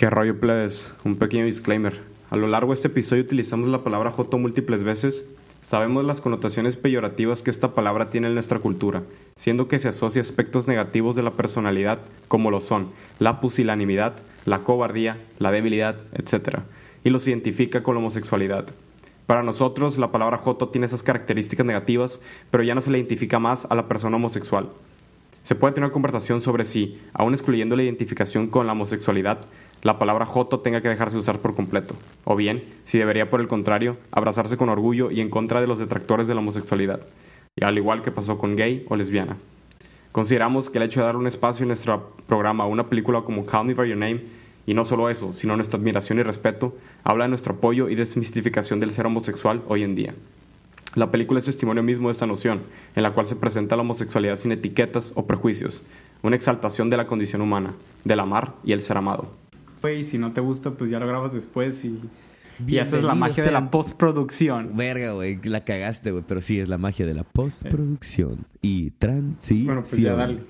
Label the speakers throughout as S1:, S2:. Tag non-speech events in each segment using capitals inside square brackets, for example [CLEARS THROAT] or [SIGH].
S1: Qué rollo, plebes. Un pequeño disclaimer. A lo largo de este episodio utilizamos la palabra joto múltiples veces. Sabemos las connotaciones peyorativas que esta palabra tiene en nuestra cultura, siendo que se asocia a aspectos negativos de la personalidad, como lo son la pusilanimidad, la cobardía, la debilidad, etc., y los identifica con la homosexualidad. Para nosotros, la palabra joto tiene esas características negativas, pero ya no se le identifica más a la persona homosexual. Se puede tener conversación sobre si, aun excluyendo la identificación con la homosexualidad, la palabra joto tenga que dejarse usar por completo, o bien, si debería por el contrario, abrazarse con orgullo y en contra de los detractores de la homosexualidad, y al igual que pasó con gay o lesbiana. Consideramos que el hecho de dar un espacio en nuestro programa a una película como Call Me By Your Name, y no solo eso, sino nuestra admiración y respeto, habla de nuestro apoyo y desmistificación del ser homosexual hoy en día. La película es testimonio mismo de esta noción, en la cual se presenta la homosexualidad sin etiquetas o prejuicios, una exaltación de la condición humana, del amar y el ser amado.
S2: Güey, si no te gusta, pues ya lo grabas después y, y haces la magia de la postproducción.
S3: Verga, güey, la cagaste, güey, pero sí, es la magia de la postproducción y transición.
S2: Bueno, pues ya dale.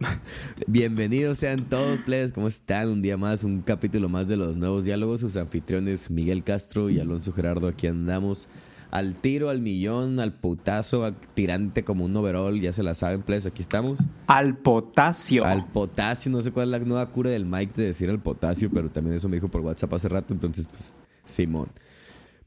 S2: [LAUGHS]
S3: Bienvenidos sean todos, plebes, ¿cómo están? Un día más, un capítulo más de los nuevos diálogos. Sus anfitriones Miguel Castro y Alonso Gerardo, aquí andamos al tiro, al millón, al putazo, al tirante como un overall, ya se la saben, plebes, aquí estamos.
S2: Al potasio.
S3: Al potasio, no sé cuál es la nueva cura del Mike de decir al potasio, pero también eso me dijo por WhatsApp hace rato, entonces, pues, Simón.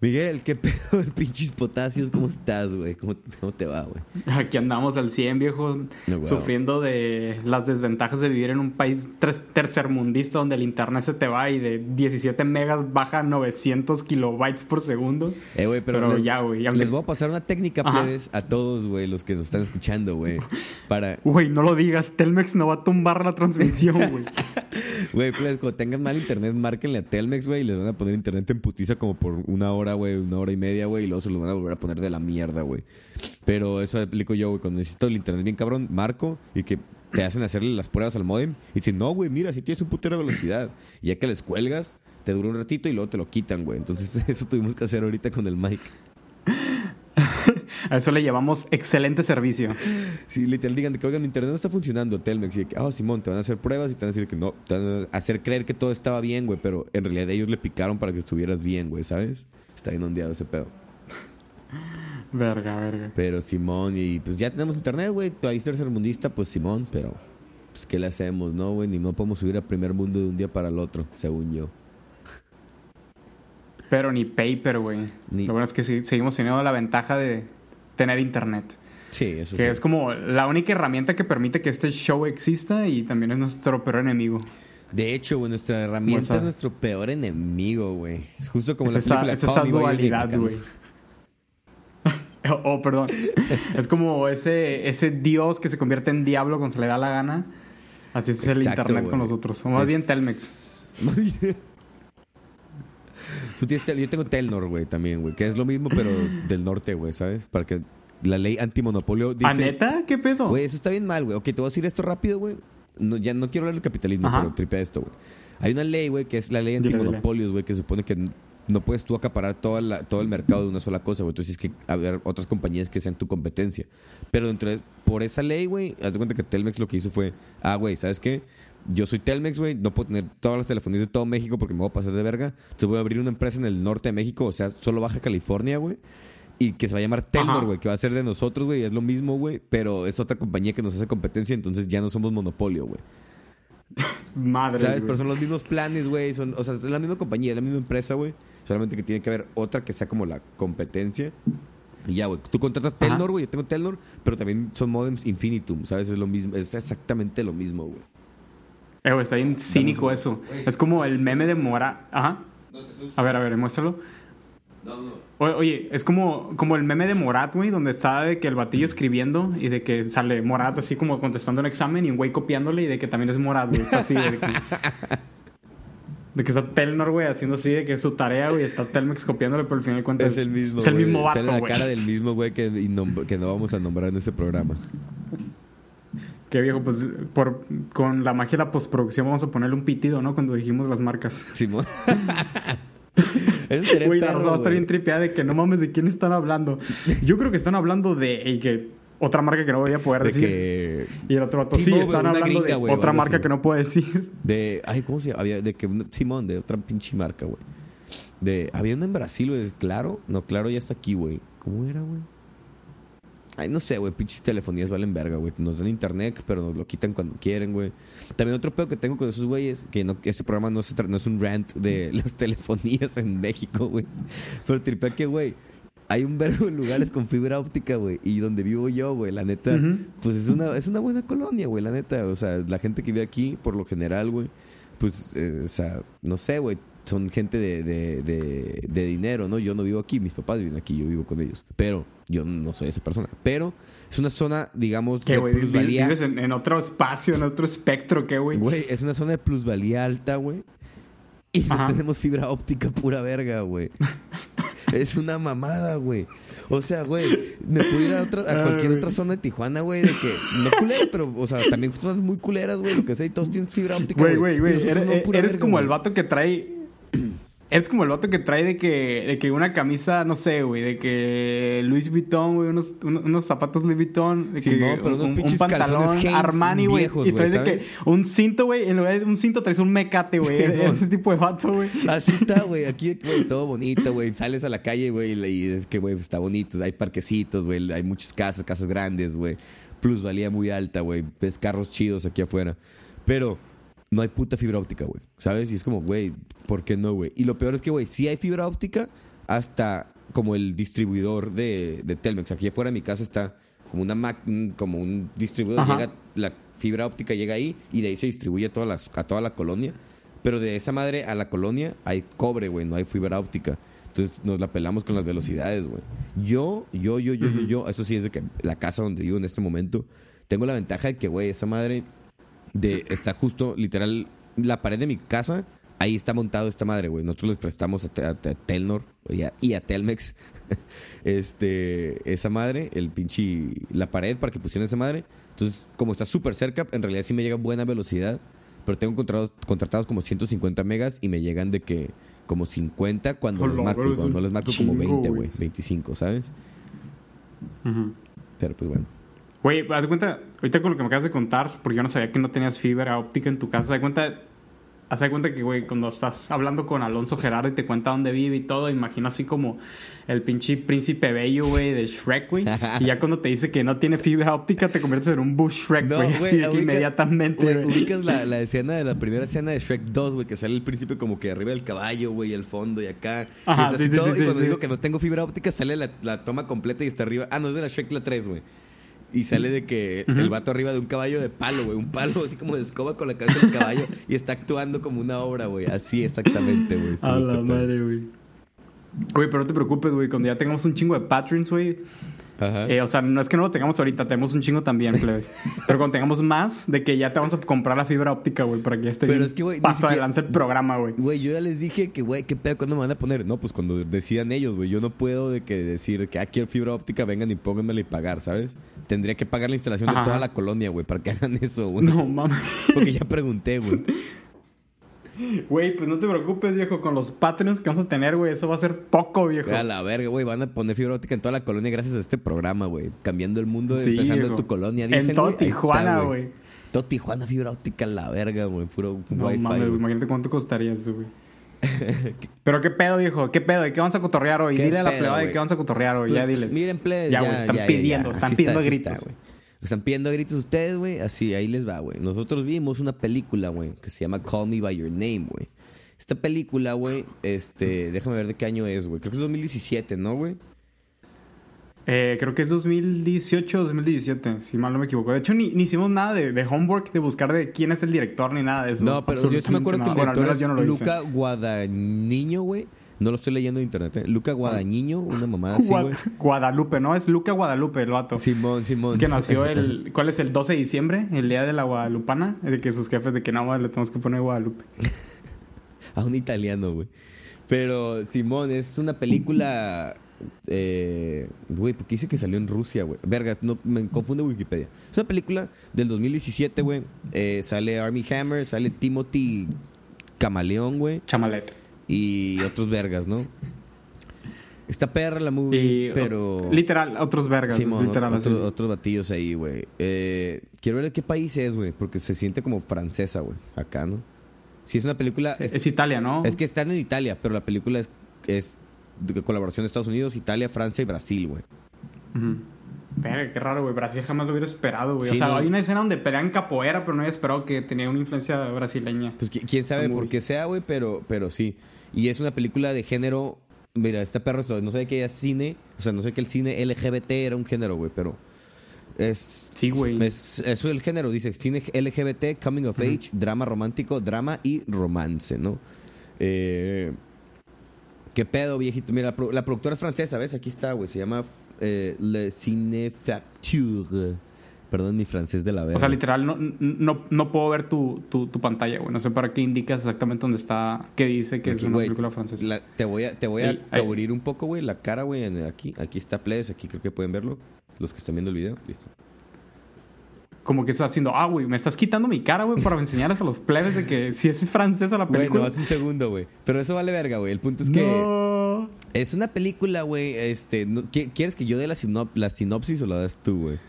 S3: Miguel, ¿qué pedo el [LAUGHS] pinches potasios? ¿Cómo estás, güey? ¿Cómo, ¿Cómo, te va, güey?
S2: Aquí andamos al 100, viejo,
S3: wow.
S2: sufriendo de las desventajas de vivir en un país tercermundista donde el internet se te va y de 17 megas baja a 900 kilobytes por segundo.
S3: Eh, güey, pero,
S2: Pero
S3: les,
S2: ya, güey, aunque-
S3: les voy a pasar una técnica, a todos, güey, los que nos están escuchando, güey. Para,
S2: Güey, no lo digas, Telmex no va a tumbar la transmisión, güey. [LAUGHS]
S3: güey, plebes, cuando tengan mal internet, márquenle a Telmex, güey, y les van a poner internet en putiza como por una hora, güey, una hora y media, güey, y luego se lo van a volver a poner de la mierda, güey. Pero eso aplico yo, güey, cuando necesito el internet bien cabrón, marco y que te hacen hacerle las pruebas al modem y dicen, no, güey, mira, si tienes un putero de velocidad. Y ya que les cuelgas, te dura un ratito y luego te lo quitan, güey. Entonces, [LAUGHS] eso tuvimos que hacer ahorita con el mic.
S2: A eso le llamamos excelente servicio.
S3: Si literal digan que, oigan, mi internet no está funcionando, Telmex, y que, ah, Simón, te van a hacer pruebas y te van a decir que no, te van a hacer creer que todo estaba bien, güey, pero en realidad ellos le picaron para que estuvieras bien, güey, ¿sabes? Está bien ondeado ese pedo.
S2: Verga, verga.
S3: Pero Simón, y pues ya tenemos internet, güey, país tercermundista, pues Simón, pero pues ¿qué le hacemos, no, güey? Ni no podemos subir al primer mundo de un día para el otro, según yo.
S2: Pero ni paper, güey.
S3: Ni-
S2: Lo bueno es que sí- seguimos teniendo la ventaja de tener internet.
S3: Sí, eso
S2: Que
S3: sí.
S2: es como la única herramienta que permite que este show exista y también es nuestro peor enemigo.
S3: De hecho, güey, nuestra herramienta es nuestro peor enemigo, güey. Es justo como
S2: es
S3: la
S2: esa,
S3: película
S2: es esa dualidad, güey. [LAUGHS] oh, perdón. es como ese, ese dios que se convierte en diablo cuando se le da la gana. Así es el internet con nosotros. O más
S3: Es- [LAUGHS]
S2: bien Telmex.
S3: Tú tienes yo tengo Telnor, güey, también, güey, que es lo mismo, pero [GASPS] del norte, güey, ¿sabes? Para que la ley antimonopolio dice...
S2: ¿A neta? ¿Qué pedo?
S3: Güey, eso está bien mal, güey. Ok, te voy a decir esto rápido, güey. No, ya no quiero hablar del capitalismo,
S2: Ajá.
S3: pero tripea esto, güey. Hay una ley, güey, que es la ley antimonopolios, güey, que supone que no puedes tú acaparar toda la- todo el mercado de una sola cosa, güey. Entonces tienes que haber otras compañías que sean tu competencia. Pero dentro de, por esa ley, güey, haz de cuenta que Telmex lo que hizo fue, ah, güey, ¿sabes qué? Yo soy Telmex, güey, no puedo tener todas las telefonías de todo México porque me voy a pasar de verga. Entonces voy a abrir una empresa en el norte de México, o sea, solo Baja California, güey. Y que se va a llamar Telnor, güey, que va a ser de nosotros, güey. Es lo mismo, güey. Pero es otra compañía que nos hace competencia, entonces ya no somos monopolio, güey. [LAUGHS]
S2: Madre.
S3: ¿Sabes? Pero son los mismos planes, güey. Son, o sea, es la misma compañía, es la misma empresa, güey. Solamente que tiene que haber otra que sea como la competencia. Y ya, güey. Tú contratas. Telnor, güey. Yo tengo Telnor, pero también son modems Infinitum, ¿sabes? Es lo mismo. Es exactamente lo mismo, güey.
S2: Eh, está bien cínico eso. Es como el meme de Mora. Ajá. A ver, a ver, muéstralo. O- Oye, es como, como el meme de Morat, güey, donde está de que el batillo escribiendo y de que sale Morat así como contestando un examen y un güey copiándole y de que también es Morat, güey. Está así de que... [LAUGHS] De que está Telnor, güey, haciendo así de que es su tarea, güey, está Telmex copiándole, pero al final de cuentas
S3: Es el mismo,
S2: es el mismo
S3: Sale
S2: vato,
S3: la
S2: güey.
S3: cara del mismo, güey, que, que no vamos a nombrar en este programa.
S2: Que viejo, pues por, con la magia de la postproducción vamos a ponerle un pitido, ¿no? Cuando dijimos las marcas. [LAUGHS]
S3: Sería
S2: Güey, la raza va a estar bien tripeada de que no mames de quién están hablando. Yo creo que están hablando de y que otra marca que no voy a poder
S3: De
S2: decir.
S3: que...
S2: Y el otro vato, sí, están hablando
S3: gringa,
S2: de otra marca
S3: así.
S2: que no puedo decir.
S3: De... Ay, ¿cómo se llama? Había de que... Simón, de otra pinche marca, güey. De... Había una en Brasil, güey. Claro. No, claro, ya está aquí, güey. ¿Cómo era, güey? Ay, no sé, güey. Pinches telefonías valen verga, güey. Nos dan internet, pero nos lo quitan cuando quieren, güey. También otro pedo que tengo con esos güeyes, que no, este programa no, se no es un rant de [LAUGHS] las telefonías en México, güey. Pero tripea que, güey, hay un verbo de lugares con fibra óptica, güey. Y donde vivo yo, güey, la neta, pues es una, es una buena colonia, güey, la neta. O sea, la gente que vive aquí, por lo general, güey, pues, eh, o sea, no sé, güey. Son gente de, de, de, de dinero, ¿no? Yo no vivo aquí, mis papás viven aquí, yo vivo con ellos. Pero yo no soy esa persona. Pero es una zona, digamos,
S2: ¿Qué,
S3: de?
S2: Vi-
S3: plusvalía.
S2: Vives en, en otro espacio, en otro espectro, ¿qué, güey?
S3: Güey, es una zona de plusvalía alta, güey. Y no tenemos fibra óptica pura verga, güey. [LAUGHS] es una mamada, güey. O sea, güey, me puedo ir a, otra- a
S2: Ay,
S3: cualquier otra zona de Tijuana, güey, de que no culera, pero, o sea, también zonas muy culeras, güey, lo que sea, y todos tienen fibra óptica.
S2: Güey, güey, güey. Eres,
S3: no, pura
S2: eres
S3: verga,
S2: como el vato que trae. Eres como el vato que trae de que, de que una camisa, no sé, güey, de que Louis Vuitton, güey, unos, unos, unos zapatos Louis Vuitton, de
S3: Sí,
S2: que
S3: no, pero unos
S2: un, un
S3: pinches
S2: pantalón
S3: Hanes
S2: Armani, güey, y traes de que un cinto, güey, en lugar de un cinto traes un mecate, güey.
S3: Sí, [LAUGHS]
S2: ese tipo de vato, güey.
S3: Así está, [LAUGHS] güey. Aquí, güey, todo bonito, güey. Sales a la calle, güey, y es que, güey, está bonito. Hay parquecitos, güey. Hay muchas casas, casas grandes, güey. Plusvalía muy alta, güey. Ves carros chidos aquí afuera. Pero no hay puta fibra óptica, güey. ¿Sabes? Y es como, güey, ¿por qué no, güey? Y lo peor es que, güey, sí hay fibra óptica hasta como el distribuidor de, de Telmex. Aquí afuera de mi casa está como una Mac, un- como un distribuidor.
S2: Ajá.
S3: Llega, la fibra óptica llega ahí y de ahí se distribuye a toda la, a toda la colonia. Pero de esa madre a la colonia hay cobre, güey, no hay fibra óptica. Entonces nos la pelamos con las velocidades, güey. Yo, yo, yo, yo, yo, yo, eso sí es de que la casa donde vivo en este momento, tengo la ventaja de que, güey, esa madre de está justo, literal, la pared de mi casa, ahí está montado esta madre, güey. Nosotros les prestamos a, a Te- Telnor y a, y a Telmex [LAUGHS] este, esa madre, el pinche, la pared para que pusieran esa madre. Entonces, como está súper cerca, en realidad sí me llega buena velocidad, pero tengo contratados, contratados como 150 megas y me llegan de que como 50 cuando
S2: Hola,
S3: les marco, cuando no les marco como
S2: chingo,
S3: 20,
S2: güey.
S3: güey, 25, ¿sabes? Pero pues bueno.
S2: Güey, haz de cuenta, ahorita con lo que me acabas de contar, porque yo no sabía que no tenías fibra óptica en tu casa, haz de cuenta, haz de cuenta que, güey, cuando estás hablando con Alonso Gerardo y te cuenta dónde vive y todo, imagino así como el pinche príncipe bello, güey, de Shrek, güey. y ya cuando te dice que no tiene fibra óptica, te conviertes en un Bush Shrek,
S3: No,
S2: güey,
S3: güey,
S2: así
S3: ubica-
S2: inmediatamente,
S3: Güey, ubicas la, la escena de la primera escena de Shrek 2, güey, que sale el príncipe como que arriba del caballo, güey, el fondo y acá.
S2: Ajá,
S3: y, está
S2: sí,
S3: así
S2: sí,
S3: todo,
S2: sí,
S3: y
S2: sí,
S3: cuando digo que no tengo fibra óptica, sale la, la toma completa y está arriba. Ah, no, es de la Shrek la 3, güey. Y sale de que el vato arriba de un caballo de palo, güey. Un palo así como de escoba con la cabeza del caballo y está actuando como una obra, güey. Así exactamente, güey.
S2: A la madre, güey. Güey, pero no te preocupes, güey. Cuando ya tengamos un chingo de patrons, güey.
S3: Ajá.
S2: eh, o sea, no es que no lo tengamos ahorita, tenemos un chingo también, plebes. [LAUGHS] pero cuando tengamos más, de que ya te vamos a comprar la fibra óptica, güey, para que ya esté
S3: Pero es que, güey,
S2: paso
S3: siquiera-
S2: adelante el programa, güey.
S3: Güey, yo ya les dije que, güey, ¿qué pedo? ¿Cuándo me van a poner? No, pues cuando decidan ellos, güey. Yo no puedo de que decir que aquí en fibra óptica vengan y pónganmela y pagar, ¿sabes? Tendría que pagar la instalación
S2: Ajá.
S3: de toda la colonia, güey, para que hagan eso, güey.
S2: No mames.
S3: Porque ya pregunté, güey.
S2: Güey, pues no te preocupes, viejo, con los patrons que vamos a tener, güey, eso va a ser poco, viejo.
S3: A la verga, güey. Van a poner fibra óptica en toda la colonia gracias a este programa, güey. Cambiando el mundo,
S2: Sí,
S3: empezando
S2: viejo.
S3: en tu colonia.
S2: En todo
S3: está,
S2: Tijuana, güey.
S3: Todo Tijuana fibra óptica a la verga, güey. Puro
S2: No
S3: wifi,
S2: mames, imagínate cuánto costaría eso, güey. [LAUGHS] Pero qué pedo, viejo, qué pedo, ¿de qué vamos a cotorrear hoy?
S3: ¿Qué
S2: Dile a la plebada de qué vamos a cotorrear hoy, ya
S3: Pues,
S2: diles.
S3: Miren, plebes,
S2: Ya,
S3: ya,
S2: güey, están
S3: ya,
S2: pidiendo,
S3: ya.
S2: están pidiendo
S3: así
S2: gritos.
S3: güey. están pidiendo gritos ustedes, güey. Así, ahí les va, güey. Nosotros vimos una película, güey, que se llama Call Me By Your Name, güey. Esta película, güey, este... Déjame ver de qué año es, güey. Creo que es 2017, ¿no, güey?
S2: Eh, creo que es 2018 o 2017, si mal no me equivoco. De hecho, ni, ni hicimos nada de, de homework, de buscar de quién es el director ni nada de eso.
S3: No, pero yo sí me acuerdo que el.
S2: Bueno,
S3: director es
S2: no.
S3: Luca Guadañiño, güey. No lo estoy leyendo en internet, ¿eh? Luca Guadañiño, una mamada así, güey.
S2: Guadalupe, ¿no? Es Luca Guadalupe, el vato.
S3: Simón, Simón.
S2: Es que nació [LAUGHS] el... ¿Cuál es el 12 de diciembre? El día de la Guadalupana. De que sus jefes de que nada más le tenemos que poner Guadalupe. [LAUGHS]
S3: A un italiano, güey. Pero, Simón, es una película. Eh, Güey, porque dice que salió en Rusia, güey. Verga, no, me confunde Wikipedia. Es una película del 2017, güey. Eh, sale Army Hammer, sale Timothy Camaleón, güey.
S2: Chamalet.
S3: Y otros vergas, ¿no? Está perra la movie,
S2: Y,
S3: pero...
S2: Literal, otros vergas.
S3: Simón,
S2: literal, así.
S3: otro- otros batillos ahí, güey. Eh, quiero ver de qué país es, güey, porque se siente como francesa, güey, acá, ¿no? Si es una película... Es,
S2: Es Italia, ¿no?
S3: es que están en Italia, pero la película es, es de colaboración de Estados Unidos, Italia, Francia y Brasil, güey.
S2: Verga, qué raro, güey. Brasil jamás lo hubiera esperado, güey.
S3: Sí,
S2: o sea,
S3: no.
S2: hay una escena donde pelean capoeira, pero no había esperado que tenía una influencia brasileña.
S3: Pues qui- quién sabe por qué sea, güey, pero, pero sí. Y es una película de género... Mira, esta perra, no sabía que era cine, o sea, no sé que el cine LGBT era un género, güey, pero... Es,
S2: Sí, güey.
S3: Es, eso es el género, dice cine LGBT, coming of age, drama romántico, drama y romance, ¿no? Eh, ¿Qué pedo, viejito? Mira, la, pro- la productora es francesa, ¿ves? Aquí está, güey. Se llama eh, Le Cinefacture. Perdón mi francés de la verga.
S2: O sea, literal, no, no, no puedo ver tu, tu, tu pantalla, güey. No sé para qué indicas exactamente dónde está, qué dice que es una película francesa.
S3: la- te voy a, te voy a cubrir un poco, güey, la cara, güey, aquí. Aquí está Plebes, aquí creo que pueden verlo. Los que están viendo el video, listo.
S2: Como que está haciendo, ah, güey, me estás quitando mi cara, güey, para enseñarles a los plebes de que si es francesa la
S3: Güey,
S2: película.
S3: nomás un segundo, güey. Pero eso vale verga, güey. El punto es que...
S2: No.
S3: Es una película, güey. Este, no- ¿qui- ¿Quieres que yo dé la, sinop- la sinopsis o la das tú, güey?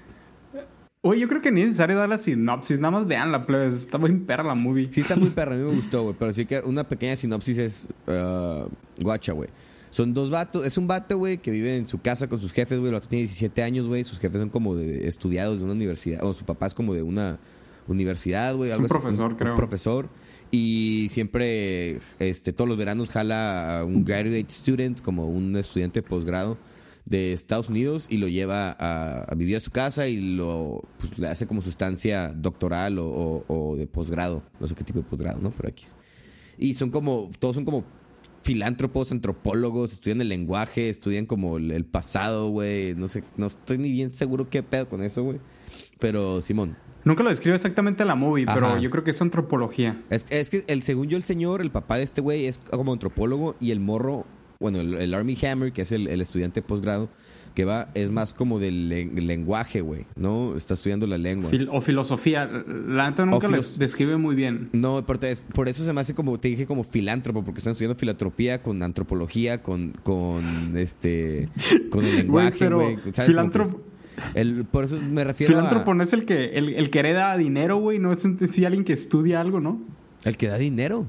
S2: Oye, yo creo que ni es necesario dar la sinopsis. Nada más vean la plebes. Está muy perra la movie.
S3: Sí está muy [LAUGHS] perra, a mí me gustó, güey. Pero sí que una pequeña sinopsis es... ah, guacha, güey. Son dos vatos. Es un vato, güey, que vive en su casa con sus jefes, güey. El vato tiene 17 años, güey. Sus jefes son como de estudiados de una universidad. O su papá es como de una universidad, güey.
S2: Un
S3: así,
S2: profesor, creo.
S3: Un profesor. Y siempre, este, todos los veranos jala a un graduate student, como un estudiante de posgrado de Estados Unidos y lo lleva a, a vivir a su casa y lo pues, le hace como sustancia doctoral o, o- o de posgrado. No sé qué tipo de posgrado, ¿no? Pero X. Y son como, todos son como filántropos, antropólogos, estudian el lenguaje, estudian como el, el pasado, güey. No sé, no estoy ni bien seguro qué pedo con eso, güey. Pero, Simón,
S2: Nunca lo describe exactamente la movie,
S3: Ajá.
S2: pero yo creo que es antropología.
S3: es, es que el, según yo, el señor, el papá de este güey, es como antropólogo y el morro, bueno, el, el Army Hammer, que es el, el estudiante de posgrado, que va, es más como del len- lenguaje, güey, ¿no? Está estudiando la lengua.
S2: Fil- o filosofía. La neta nunca lo describe muy bien.
S3: No, por, es- por eso se me hace como, te dije, como filántropo, porque están estudiando filantropía con antropología, con, con este, con el [LAUGHS] lenguaje, güey.
S2: filántropo-
S3: el- por eso me refiero
S2: Filántropo
S3: a...
S2: no es el que, el, el que hereda dinero, güey. No es en sí alguien que estudia algo, ¿no?
S3: El que da dinero.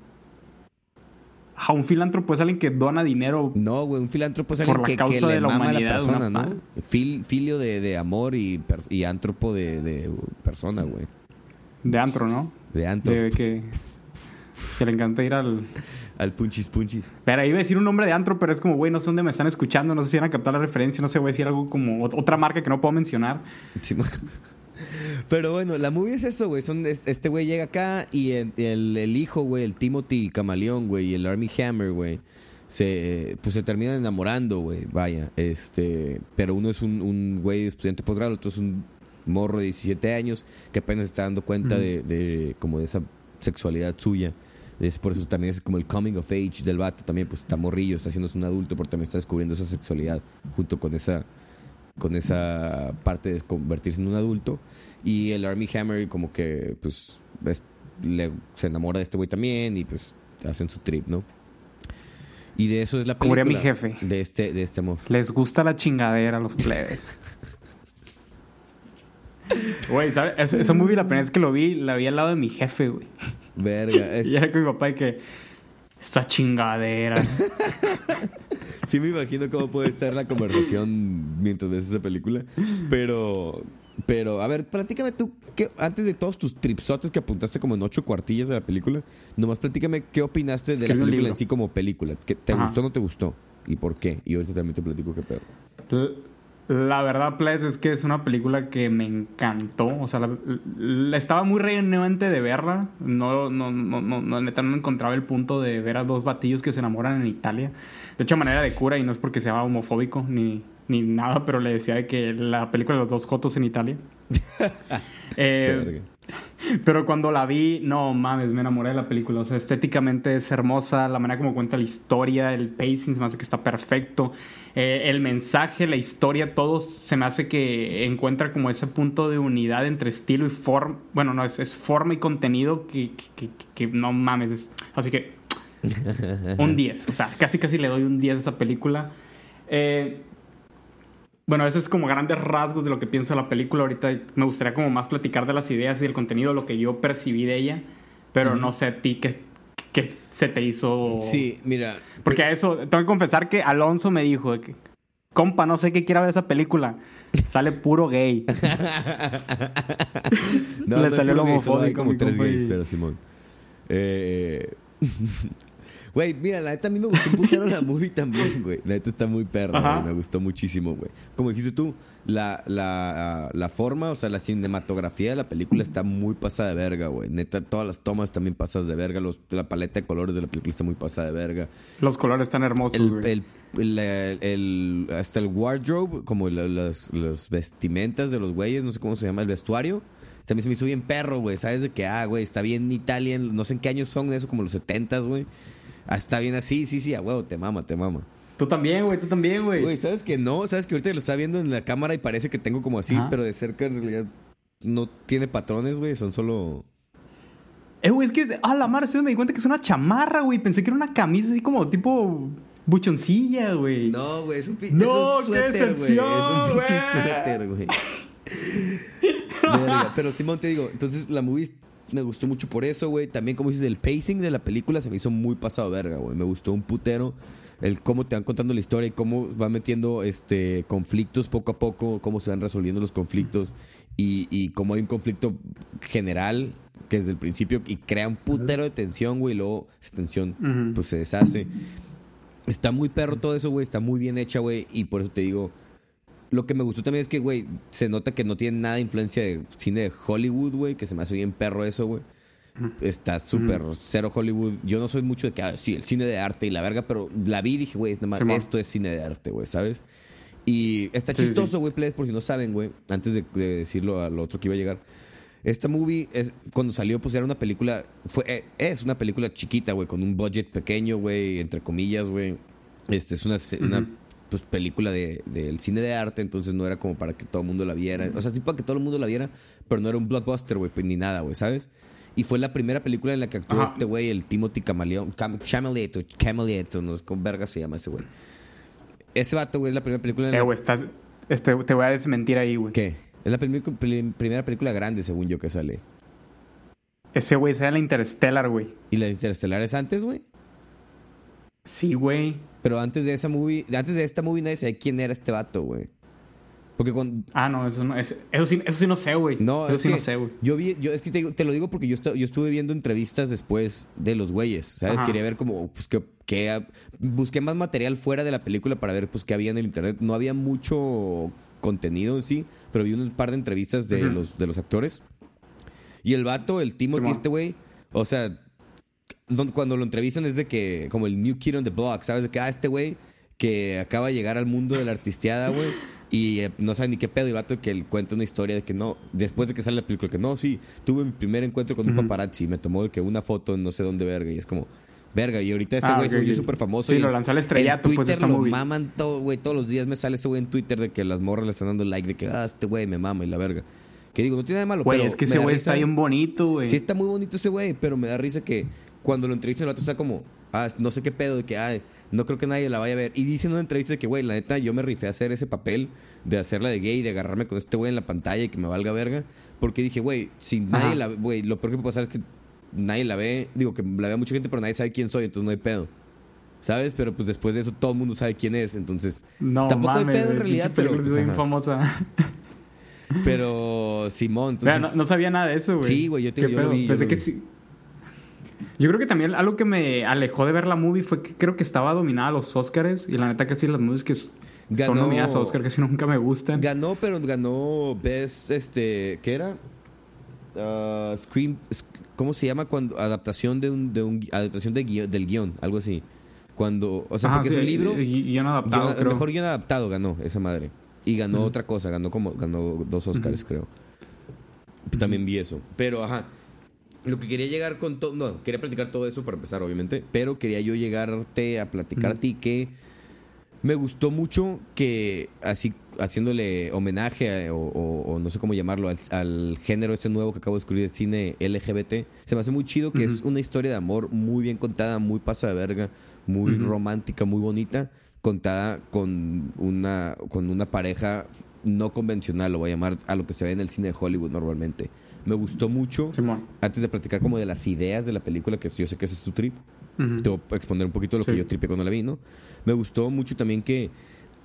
S2: A un filántropo es alguien que dona dinero.
S3: No, güey, un filántropo es
S2: Por
S3: alguien
S2: la
S3: que,
S2: causa
S3: que le
S2: de la
S3: mama a la persona,
S2: una
S3: ¿no? Fil- filio de, de amor y, y antropo de, de persona, güey.
S2: De antro, ¿no?
S3: De antro.
S2: De que, que le encanta ir al...
S3: Al punchis punchis.
S2: Pero iba a decir un nombre de antro, pero es como, güey, no sé dónde me están escuchando, no sé si van a captar la referencia, no sé, voy a decir algo como ot- otra marca que no puedo mencionar.
S3: Sí, [LAUGHS] Pero bueno, la movie es eso, güey. Son, es- este güey llega acá y el, el- el hijo, güey, el Timothy Camaleón, güey, y el Army Hammer, güey, se, pues se terminan enamorando, güey. Vaya, este. Pero uno es un, un güey estudiante posgrado, el otro es un morro de 17 años que apenas está dando cuenta de, de como de esa sexualidad suya. Es por eso también es como el coming of age del vato. También, pues está morrillo, está haciéndose un adulto, porque también está descubriendo esa sexualidad junto con esa con esa parte de convertirse en un adulto. Y el Army Hammer como que pues es- le- se enamora de este güey también y pues hacen su trip, ¿no? Y de eso es la
S2: Como
S3: película.
S2: diría mi jefe.
S3: De este, de este amor.
S2: Les gusta la chingadera a los plebes. [LAUGHS] Güey, ¿sabes? Esa, esa movie la primera vez que lo vi, la vi al lado de mi jefe, güey.
S3: Verga. [LAUGHS] es-
S2: Y era con mi papá y que... Esta chingadera. [LAUGHS]
S3: sí me imagino cómo puede estar la conversación mientras ves esa película. Pero... Pero, a ver, platícame tú, ¿qué- antes de todos tus tripsotes que apuntaste como en ocho cuartillas de la película, nomás platícame qué opinaste de la película
S2: libro.
S3: en sí como película. ¿Qué- ¿Te
S2: Ajá.
S3: gustó o no te gustó? ¿Y por qué? Y ahorita también te platico qué pedo.
S2: La verdad, Plebes, es que es una película que me encantó. O sea, la, la- estaba muy renuente de verla. No, no, no, no, no, neta, no encontraba el punto de ver a dos batillos que se enamoran en Italia. De hecho, manera de cura, y no es porque sea homofóbico ni, ni nada, pero le decía de que la película de los dos jotos en Italia. [LAUGHS] Eh. Pero cuando la vi, no mames, me enamoré de la película. O sea, estéticamente es hermosa, la manera como cuenta la historia, el pacing se me hace que está perfecto. Eh, el mensaje, la historia, todo se me hace que encuentra como ese punto de unidad entre estilo y forma. Bueno, no, es, es forma y contenido que, que- no mames. es- Así que un 10. O sea, casi casi le doy un 10 a esa película. Eh, bueno, eso es como grandes rasgos de lo que pienso de la película. Ahorita me gustaría como más platicar de las ideas y el contenido, lo que yo percibí de ella. Pero no sé a ti qué, qué se te hizo...
S3: Sí, mira.
S2: Porque a eso, tengo que confesar que Alonso me dijo que, compa, no sé qué quiera ver esa película. Sale puro gay. [LAUGHS]
S3: no,
S2: Le
S3: no
S2: salió
S3: solo hay
S2: homofóbico,
S3: como tres gays, pero Simón. Eh... Güey, mira, la neta a mí me gustó un putero la movie también, güey. La neta está muy perra, güey. Me gustó muchísimo, güey. Como dijiste tú, la, la, la forma, o sea, la cinematografía de la película está muy pasada de verga, güey. Neta, todas las tomas también pasadas de verga. Los, la paleta de colores de la película está muy pasada de verga.
S2: Los colores están hermosos, güey.
S3: el, el, el- el- hasta el wardrobe, como la- las, las vestimentas de los güeyes, no sé cómo se llama, el vestuario. También se me hizo bien perro, güey. ¿Sabes de que, ah, güey, está bien Italian, no sé en qué años son de eso, como los setentas, güey. Ah, está bien así, sí, sí, a huevo, te mama, te mama.
S2: Tú también, güey, tú también, güey.
S3: Güey, ¿sabes que no? ¿Sabes que ahorita lo está viendo en la cámara y parece que tengo como así,
S2: Ajá.
S3: pero de cerca en realidad no tiene patrones, güey, son solo...
S2: Eh, güey, es que, ah, la madre, sí me di cuenta que es una chamarra, güey. Pensé que era una camisa así como tipo buchoncilla, güey.
S3: No, güey, es un, pi-
S2: No,
S3: es un
S2: qué
S3: suéter, güey. Es un pinche suéter, güey. [LAUGHS] Pero Simón, te digo, entonces la movie me gustó mucho por eso, güey. También, como dices, el pacing de la película se me hizo muy pasado verga, güey. Me gustó un putero el cómo te van contando la historia y cómo va metiendo este conflictos poco a poco, cómo se van resolviendo los conflictos y, y cómo hay un conflicto general que desde el principio y crea un putero de tensión, güey, y luego esa tensión pues se deshace. Está muy perro todo eso, güey. Está muy bien hecha, güey. Y por eso te digo. Lo que me gustó también es que, güey, se nota que no tiene nada de influencia de cine de Hollywood, güey. Que se me hace bien perro eso, güey. Está súper cero Hollywood. Yo no soy mucho de que, ah, sí, el cine de arte y la verga, pero la vi y dije, güey, es nada más, esto es cine de arte, güey, ¿sabes? Y está
S2: Sí,
S3: chistoso,
S2: sí.
S3: güey, plebes, por si no saben, güey, antes de, de decirlo a lo otro que iba a llegar. Esta movie, es, cuando salió, pues era una película, fue, eh, es una película chiquita, güey, con un budget pequeño, güey, entre comillas, güey. Este, es una. Pues, película de, del cine de arte, entonces no era como para que todo el mundo la viera. O sea, sí para que todo el mundo la viera, pero no era un blockbuster, güey, pues, ni nada, güey, ¿sabes? Y fue la primera película en la que actuó
S2: Ajá.
S3: este güey, el Timothy Camaleón, Cam, Chameleto, Cameleto, no sé cómo verga se llama ese güey. Ese vato, güey, es la primera película en
S2: Eh,
S3: la
S2: güey, estás... Este, te voy a desmentir ahí, güey.
S3: ¿Qué? Es la peli- primera película grande, según yo, que sale.
S2: Ese güey sea la Interstellar, güey.
S3: ¿Y la Interestelar es antes, güey?
S2: Sí, güey.
S3: Pero antes de esa movie, antes de esta movie nadie sabía quién era este vato, güey. Porque cuando...
S2: Ah, no, eso no... es- Eso sí, eso sí no sé, güey.
S3: No,
S2: eso
S3: es
S2: sí
S3: que
S2: no sé, güey.
S3: Yo vi, yo es que te, te lo digo porque yo, yo estuve viendo entrevistas después de los güeyes, ¿sabes?
S2: Ajá.
S3: Quería ver como, pues, que, que- busqué más material fuera de la película para ver, pues, qué había en el internet. No había mucho contenido en sí, pero vi un par de entrevistas de, los, de los actores. Y el vato, el Timothy,
S2: Simón.
S3: este güey, o sea, cuando lo entrevistan es de que, como el new kid on the block, ¿sabes? De que, ah, este güey que acaba de llegar al mundo de la artisteada, güey, y eh, no sabe ni qué pedo, y el vato que él cuenta una historia de que no, después de que sale la película, que no, sí, tuve mi primer encuentro con un paparazzi, me tomó de que una foto en no sé dónde, verga, y es como, verga, y ahorita ese
S2: Ah,
S3: güey
S2: ok,
S3: se volvió súper famoso.
S2: Sí,
S3: y
S2: lo lanzó al estrellato,
S3: en
S2: pues,
S3: Twitter
S2: esta
S3: lo
S2: movie.
S3: maman todo, güey, todos los días me sale ese güey en Twitter de que las morras le están dando like, de que, ah, este güey me mama y la verga. Que digo, no tiene nada de malo,
S2: Güey, es que ese güey está bien bonito, güey.
S3: Sí está muy bonito ese güey, pero me da risa que cuando lo entrevistan el vato está como, ah, no sé qué pedo, de que, ay, no creo que nadie la vaya a ver. Y dice en una entrevista de que, güey, la neta, yo me rifé a hacer ese papel de hacerla de gay, de agarrarme con este güey en la pantalla y que me valga verga. Porque dije, güey, si nadie
S2: Ajá.
S3: la güey, lo peor que puede pasar es que nadie la ve, digo que la ve mucha gente, pero nadie sabe quién soy, entonces no hay pedo. ¿Sabes? Pero pues después de eso todo el mundo sabe quién es, entonces...
S2: No,
S3: Tampoco hay pedo en realidad, pero, pues, ajá.
S2: famosa.
S3: Pero Simón, entonces...
S2: no, no sabía nada de eso, güey.
S3: Sí, güey, yo te-
S2: ¿Qué
S3: yo lo vi,
S2: Pensé que
S3: vi.
S2: sí. Yo creo que también algo que me alejó de ver la movie fue que creo que estaba dominada a los Oscars. Y la neta que sí, las movies que
S3: Ganó-
S2: son nominadas a Oscar casi nunca me gustan.
S3: Ganó, pero ganó Best, este, ¿qué era? Ah, screen, sc- ¿cómo se llama cuando adaptación de un, de un adaptación de guion- del guion, algo así? Cuando, o sea,
S2: Ajá,
S3: porque
S2: sí,
S3: es un libro,
S2: y- y- guion adaptado,
S3: guion-
S2: creo.
S3: mejor guion adaptado ganó esa madre y ganó otra cosa, ganó como ganó dos Oscars, creo. También vi eso, pero ajá. Lo que quería llegar con todo, no, quería platicar todo eso para empezar, obviamente, pero quería yo llegarte a platicar a
S2: Ujú.
S3: ti que me gustó mucho que, así, haciéndole homenaje a- o, o- o no sé cómo llamarlo, al, al género este nuevo que acabo de descubrir, el cine LGBT, se me hace muy chido que es una historia de amor muy bien contada, muy pasa de verga, muy romántica, muy bonita, contada con una, con una pareja no convencional, lo voy a llamar a lo que se ve en el cine de Hollywood normalmente. Me gustó mucho,
S2: Simón.
S3: antes de platicar como de las ideas de la película, que yo sé que ese es tu trip,
S2: Ujú.
S3: te voy a exponer un poquito de lo
S2: Sí.
S3: que yo tripé cuando la vi, ¿no? Me gustó mucho también que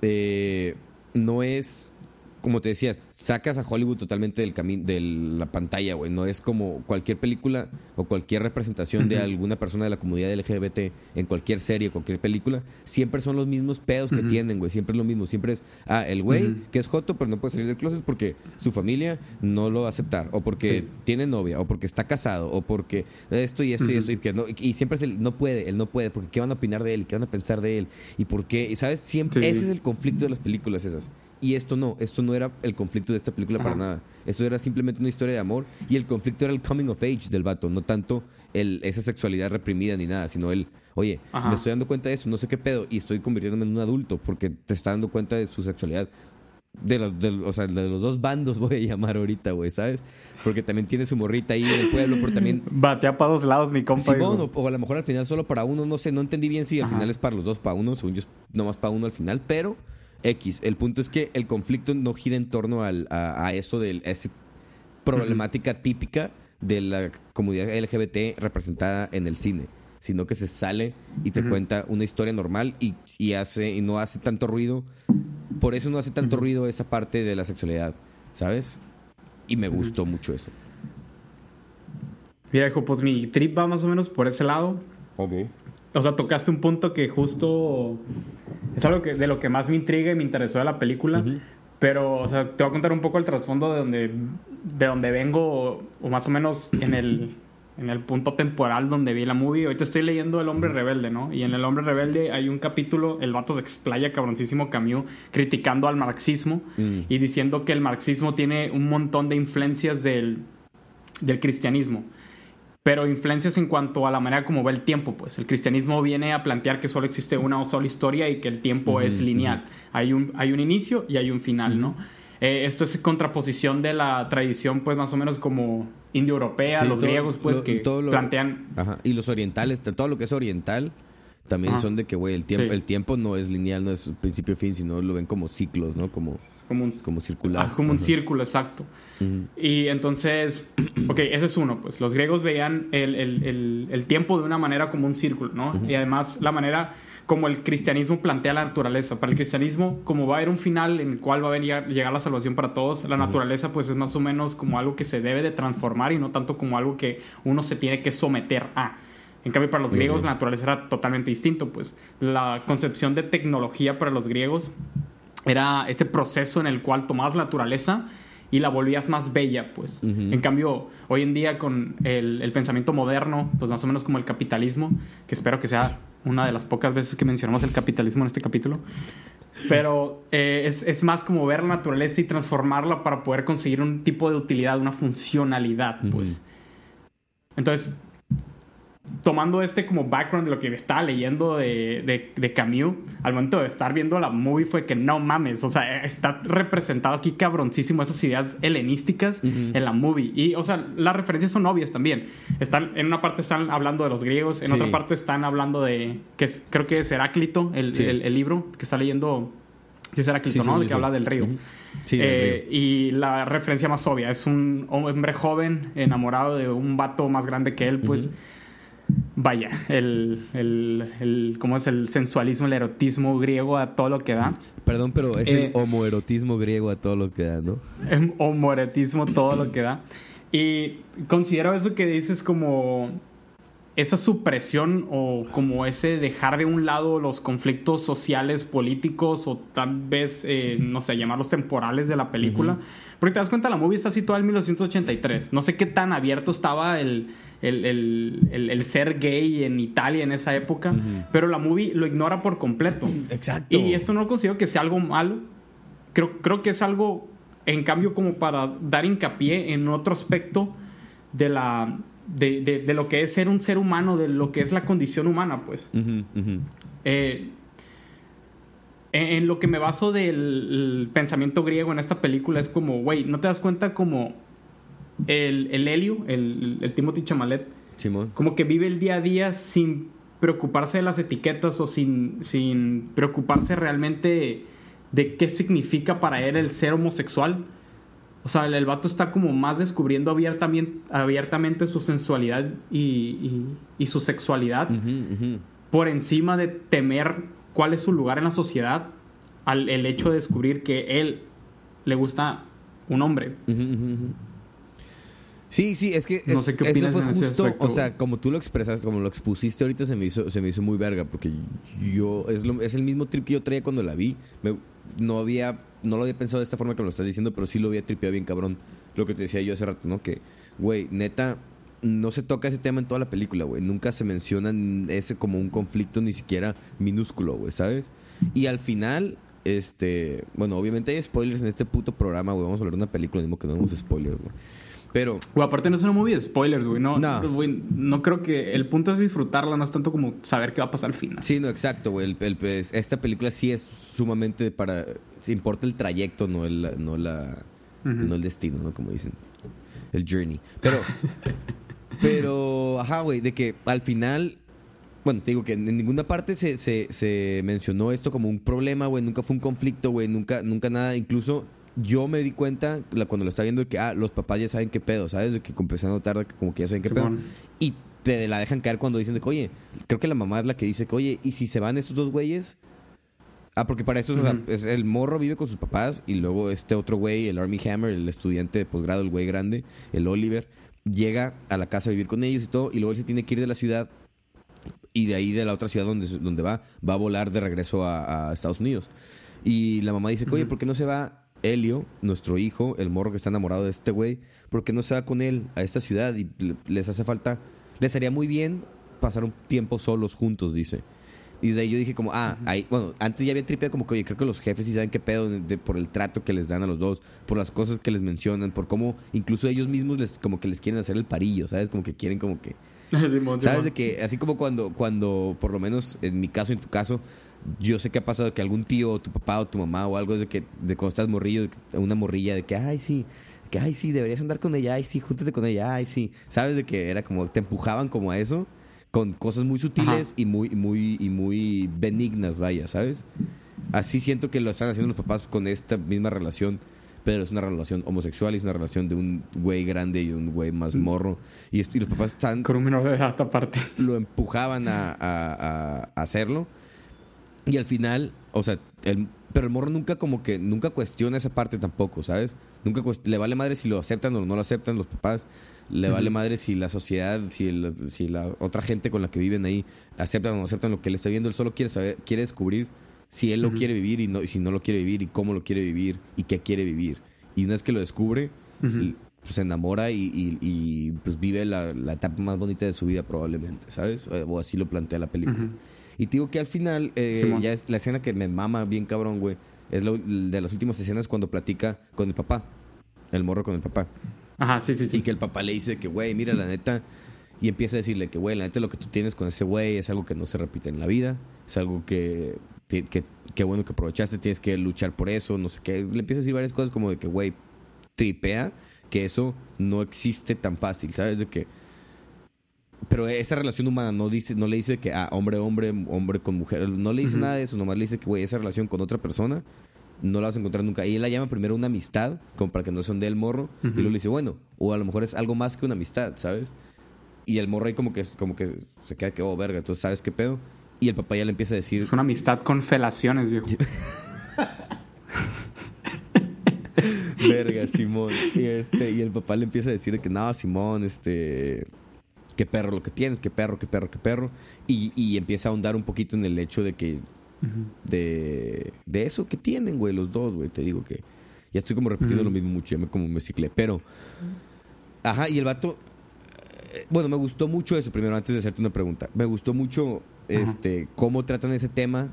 S3: eh, no es, como te decías, sacas a Hollywood totalmente del camino, de la pantalla, güey. No es como cualquier película o cualquier representación de alguna persona de la comunidad LGBT en cualquier serie, cualquier película, siempre son los mismos pedos que tienen, güey. Siempre es lo mismo. Siempre es, ah, el güey que es joto, pero no puede salir del closet porque su familia no lo va a aceptar, o porque
S2: Sí.
S3: tiene novia, o porque está casado, o porque esto y esto y esto, y, que no, y siempre es el no puede, él no puede, porque qué van a opinar de él, qué van a pensar de él, y por qué, y sabes, siempre,
S2: Sí.
S3: ese es el conflicto de las películas esas. Y esto no, esto no era el conflicto de esta película para nada. Esto era simplemente una historia de amor, y el conflicto era el coming of age del vato, no tanto el, esa sexualidad reprimida ni nada, sino el, oye,
S2: Ajá.
S3: me estoy dando cuenta de eso, no sé qué pedo, y estoy convirtiéndome en un adulto porque te está dando cuenta de su sexualidad de los, de, o sea, de los dos bandos [LAUGHS] voy a llamar ahorita, güey, ¿sabes? Porque también tiene su morrita ahí en el pueblo, pero también... [LAUGHS]
S2: Batea para dos lados, mi compa.
S3: Simón,
S2: digo.
S3: o, o a lo mejor al final solo para uno, no sé, no entendí bien si al
S2: Ajá.
S3: final es para los dos, para uno, según yo es nomás para uno al final, pero X, el punto es que el conflicto no gira en torno al, a, a eso de esa problemática típica de la comunidad LGBT representada en el cine, sino que se sale y te cuenta una historia normal y, y hace y no hace tanto ruido. Por eso no hace tanto ruido esa parte de la sexualidad, ¿sabes? Y me gustó mucho eso.
S2: Mira, hijo, pues mi trip va más o menos por ese lado.
S3: Ok.
S2: O sea, tocaste un punto que justo es algo que, de lo que más me intriga y me interesó de la película.
S3: Ujú.
S2: Pero, o sea, te voy a contar un poco el trasfondo de donde, de donde vengo, o, o más o menos en el, en el punto temporal donde vi la movie. Ahorita estoy leyendo El Hombre Rebelde, ¿no? Y en El Hombre Rebelde hay un capítulo, el vato se explaya cabroncísimo Camus, criticando al marxismo
S3: Mm.
S2: y diciendo que el marxismo tiene un montón de influencias del, del cristianismo. Pero influencias en cuanto a la manera como ve el tiempo, pues. El cristianismo viene a plantear que solo existe una sola historia y que el tiempo es lineal. hay, un, hay un inicio y hay un final, ¿no? Eh, esto es contraposición de la tradición, pues, más o menos como indoeuropea,
S3: Sí,
S2: los
S3: todo-
S2: griegos, pues,
S3: lo-
S2: que
S3: lo-
S2: plantean...
S3: Ajá. Y los orientales, todo lo que es oriental, también
S2: Ajá.
S3: son de que, güey, el tiempo,
S2: Sí.
S3: el tiempo no es lineal, no es principio fin, sino lo ven como ciclos, ¿no? Como,
S2: Como un,
S3: como circular.
S2: ah, como un círculo, exacto.
S3: Ujú.
S2: Y entonces, [CLEARS THROAT] ok, ese es uno, pues los griegos veían el, el- el- el tiempo de una manera como un círculo, ¿no? Y además la manera como el cristianismo plantea la naturaleza. Para el cristianismo, como va a haber un final en el cual va a venir, llegar la salvación para todos, la naturaleza pues es más o menos como algo que se debe de transformar y no tanto como algo que uno se tiene que someter a. En cambio, para los griegos la naturaleza era totalmente distinto, pues la concepción de tecnología para los griegos era ese proceso en el cual tomabas la naturaleza y la volvías más bella, pues. En cambio, hoy en día con el, el pensamiento moderno, pues más o menos como el capitalismo, que espero que sea una de las pocas veces que mencionamos el capitalismo en este capítulo, pero eh, es, es más como ver la naturaleza y transformarla para poder conseguir un tipo de utilidad, una funcionalidad, pues. Entonces, tomando este como background de lo que estaba leyendo de, de, de Camus, al momento de estar viendo la movie fue que no mames, o sea, está representado aquí cabroncísimo esas ideas helenísticas en la movie. Y, o sea, las referencias son obvias también. Están, en una parte están hablando de los griegos, en
S3: Sí.
S2: otra parte están hablando de, que es- creo que es Heráclito, el,
S3: Sí.
S2: el, el libro que está leyendo, sí es Heráclito,
S3: Sí,
S2: ¿no? El que habla
S3: sí.
S2: del río.
S3: Ujú. Sí, del
S2: Eh, y la referencia más obvia es un hombre joven enamorado de un vato más grande que él, pues. Vaya, el, el, el- ¿cómo es el sensualismo, el erotismo griego a todo lo que da,
S3: Perdón, pero es
S2: Eh,
S3: el homoerotismo griego a todo lo que da, ¿no?
S2: el homoerotismo todo lo que da. Y considero eso que dices como esa supresión o como ese dejar de un lado los conflictos sociales, políticos o tal vez, eh, no sé, llamarlos temporales de la película. Porque te das cuenta, la movie está situada en 1983. No sé qué tan abierto estaba el, el, el- el- el ser gay en Italia en esa época,
S3: Ujú.
S2: pero la movie lo ignora por completo.
S3: Exacto.
S2: Y esto no lo considero que sea algo malo. Creo, creo que es algo, en cambio, como para dar hincapié en otro aspecto de la. De, de- de lo que es ser un ser humano, de lo que es la condición humana, pues. Eh, en, lo que me baso del el pensamiento griego en esta película es como, güey, ¿no te das cuenta como el, el Helio, el, el Timothy Chamalet,
S3: Simón.
S2: como que vive el día a día sin preocuparse de las etiquetas o sin, sin preocuparse realmente de qué significa para él el ser homosexual. O sea, el, vato está como más descubriendo abiertamente, abiertamente su sensualidad y, su sexualidad por encima de temer cuál es su lugar en la sociedad al el hecho de descubrir que él le gusta un hombre.
S3: Sí, sí, es que no sé qué eso fue justo, o sea, como tú lo expresaste, como lo expusiste ahorita se me hizo se me hizo muy verga porque yo es lo, es el mismo trip que yo traía cuando la vi. no había no lo había pensado de esta forma que me lo estás diciendo, pero sí lo había tripeado bien cabrón. Lo que te decía yo hace rato, ¿no? Que güey, neta no se toca ese tema en toda la película, güey. Nunca se menciona ese como un conflicto ni siquiera minúsculo, güey, ¿sabes? Y al final este, bueno, obviamente hay spoilers en este puto programa, güey. Vamos a hablar de una película, mismo que no vemos spoilers, güey. Pero.
S2: Güey, aparte no es una movie de spoilers, güey. No, no. no creo que. El punto es disfrutarla, no es tanto como saber qué va a pasar al final.
S3: Sí, no, exacto, güey. Pues, esta película sí es sumamente para. Se importa el trayecto, no el, no la. No el destino, ¿no? Como dicen. El journey. Pero. [LAUGHS] pero, ajá, güey, de que al final bueno, te digo que en ninguna parte se, se, se mencionó esto como un problema, güey. Nunca fue un conflicto, güey. Nunca, nunca nada. Incluso yo me di cuenta cuando lo estaba viendo que, ah, los papás ya saben qué pedo, ¿sabes? De que empecé a notar que como que ya saben qué pedo. Y te la dejan caer cuando dicen de que, oye, creo que la mamá es la que dice que, oye, ¿y si se van estos dos güeyes? Ah, porque para esto, el morro vive con sus papás y luego este otro güey, el Army Hammer, el estudiante de posgrado, el güey grande, el Oliver, llega a la casa a vivir con ellos y todo, y luego él se tiene que ir de la ciudad y de ahí de la otra ciudad donde, donde va, va a volar de regreso a, Estados Unidos. Y la mamá dice, oye, ¿por qué no se va Helio, nuestro hijo, el morro que está enamorado de este güey? ¿Por qué no se va con él a esta ciudad? Y les hace falta, les haría muy bien pasar un tiempo solos juntos, dice. Y de ahí yo dije como, ah, ahí, bueno, antes ya había tripeado como que, oye, creo que los jefes sí saben qué pedo por el trato que les dan a los dos, por las cosas que les mencionan, por cómo incluso ellos mismos les como que les quieren hacer el parillo, ¿sabes? Como que quieren como que [LAUGHS] ¿Sabes? De que, así como cuando, cuando, por lo menos en mi caso, en tu caso, yo sé que ha pasado que algún tío, o tu papá o tu mamá o algo de que, de cuando estás morrillo, una morrilla de que, ay, sí, que, ay, sí, deberías andar con ella, ay, sí, júntate con ella, ay, sí. ¿Sabes? De que era como, te empujaban como a eso, con cosas muy sutiles y muy, muy, y muy benignas, vaya, ¿sabes? Así siento que lo están haciendo los papás con esta misma relación pero es una relación homosexual y es una relación de un güey grande y un güey más mm. morro. Y, los papás están...
S2: Con un menor de edad aparte.
S3: Lo empujaban a, a, hacerlo. Y al final, o sea, el, pero el morro nunca como que, nunca cuestiona esa parte tampoco, ¿sabes? Nunca le vale madre si lo aceptan o no lo aceptan los papás. Le vale madre si la sociedad, si, si la otra gente con la que viven ahí aceptan o no aceptan lo que él está viendo. Él solo quiere saber, quiere descubrir si él lo quiere vivir y, no, y si no lo quiere vivir y cómo lo quiere vivir y qué quiere vivir. Y una vez que lo descubre, pues, se enamora y, pues vive la, etapa más bonita de su vida probablemente, ¿sabes? O así lo plantea la película. Y te digo que al final, eh, ya es la escena que me mama bien cabrón, güey. Es de las últimas escenas cuando platica con el papá. El morro con el papá.
S2: Ajá, sí, sí, sí.
S3: Y que el papá le dice que, güey, mira, la neta... Y empieza a decirle que, güey, la neta lo que tú tienes con ese güey es algo que no se repite en la vida. Es algo que que, bueno que aprovechaste, tienes que luchar por eso, no sé qué. Le empieza a decir varias cosas como de que, güey, tripea que eso no existe tan fácil, ¿sabes? De que... Pero esa relación humana no dice no le dice que ah, hombre, hombre, hombre con mujer. No le dice nada de eso, nomás le dice que, güey, esa relación con otra persona no la vas a encontrar nunca. Y él la llama primero una amistad, como para que no son de el morro. Y luego le dice, bueno, o a lo mejor es algo más que una amistad, ¿sabes? Y el morro ahí como que, como que se queda que, oh, verga, entonces, ¿sabes qué pedo? Y el papá ya le empieza a decir...
S2: Es una amistad con felaciones, viejo. [LAUGHS]
S3: Verga, Simón. Y, este, y el papá le empieza a decir que no, Simón, este... Qué perro lo que tienes, qué perro, qué perro, qué perro. Y, y empieza a ahondar un poquito en el hecho de que... de, de eso que tienen, güey, los dos, güey. Te digo que... Ya estoy como repitiendo lo mismo mucho, ya me como me ciclé. Pero... Ajá, y el vato... Eh, bueno, me gustó mucho eso, primero, antes de hacerte una pregunta. Me gustó mucho este, cómo tratan ese tema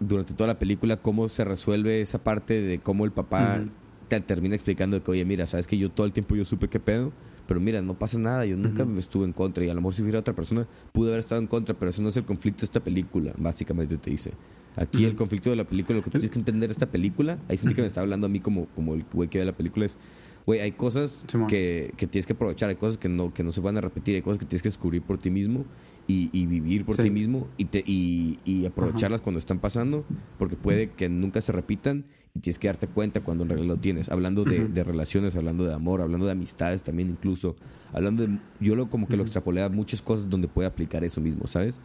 S3: durante toda la película, cómo se resuelve esa parte de cómo el papá te termina explicando que, oye, mira, sabes que yo todo el tiempo yo supe qué pedo, pero mira, no pasa nada, yo nunca me estuve en contra y a lo mejor si hubiera otra persona pude haber estado en contra, pero eso no es el conflicto de esta película, básicamente te dice. Aquí el conflicto de la película, lo que tú tienes que entender de esta película, ahí sentí que me estaba hablando a mí como, como el güey que ve la película es, güey, hay cosas que, que tienes que aprovechar, hay cosas que no, que no se van a repetir, hay cosas que tienes que descubrir por ti mismo y, y vivir por
S2: Sí.
S3: ti mismo y, te, y, y aprovecharlas cuando están pasando, porque puede que nunca se repitan y tienes que darte cuenta cuando en realidad lo tienes. Hablando de, de relaciones, hablando de amor, hablando de amistades también incluso, hablando de... Yo lo como que lo extrapolé a muchas cosas donde puede aplicar eso mismo, ¿sabes?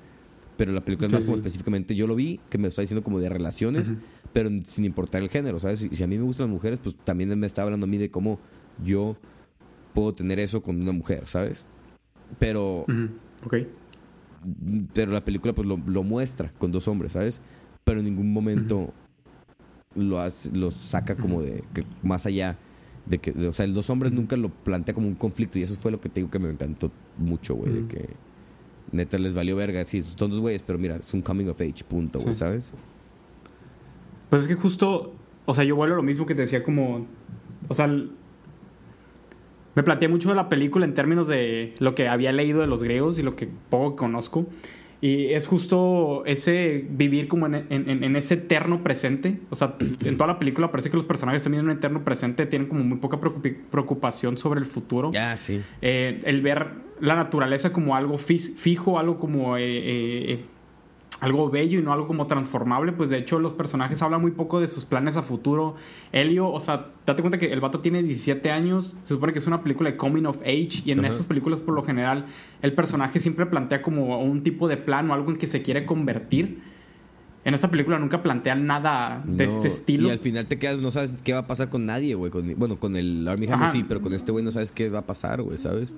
S3: Pero la película es más como específicamente, yo lo vi, que me está diciendo como de relaciones, pero sin importar el género, ¿sabes? Si, si a mí me gustan las mujeres, pues también me está hablando a mí de cómo yo puedo tener eso con una mujer, ¿sabes? Pero.
S2: Ok.
S3: pero la película pues lo, lo muestra con dos hombres, ¿sabes? Pero en ningún momento lo, hace- lo saca como de que más allá de que, de- o sea, el dos hombres nunca lo plantea como un conflicto y eso fue lo que te digo que me encantó mucho, güey, de que neta les valió verga, sí, son dos güeyes, pero mira, es un coming of age, punto, güey,
S2: Sí.
S3: ¿sabes?
S2: Pues es que justo, o sea, yo vuelvo a lo mismo que te decía como, o sea, el- me planteé mucho de la película en términos de lo que había leído de los griegos y lo que poco conozco. Y es justo ese vivir como en, en- ese eterno presente. O sea, en toda la película parece que los personajes también en un eterno presente tienen como muy poca preocupación sobre el futuro.
S3: Ya, sí.
S2: Eh, el ver la naturaleza como algo fijo, algo como eh, eh, algo bello y no algo como transformable, pues de hecho los personajes hablan muy poco de sus planes a futuro. Helio, o sea, date cuenta que el vato tiene 17 años, se supone que es una película de coming of age y en
S3: Ajá.
S2: esas películas por lo general el personaje siempre plantea como un tipo de plan o algo en que se quiere convertir. En esta película nunca plantean nada de
S3: No,
S2: este estilo.
S3: Y al final te quedas, no sabes qué va a pasar con nadie, güey. con- bueno, con el Armie Hammer sí, pero con este güey no sabes qué va a pasar, güey, ¿sabes?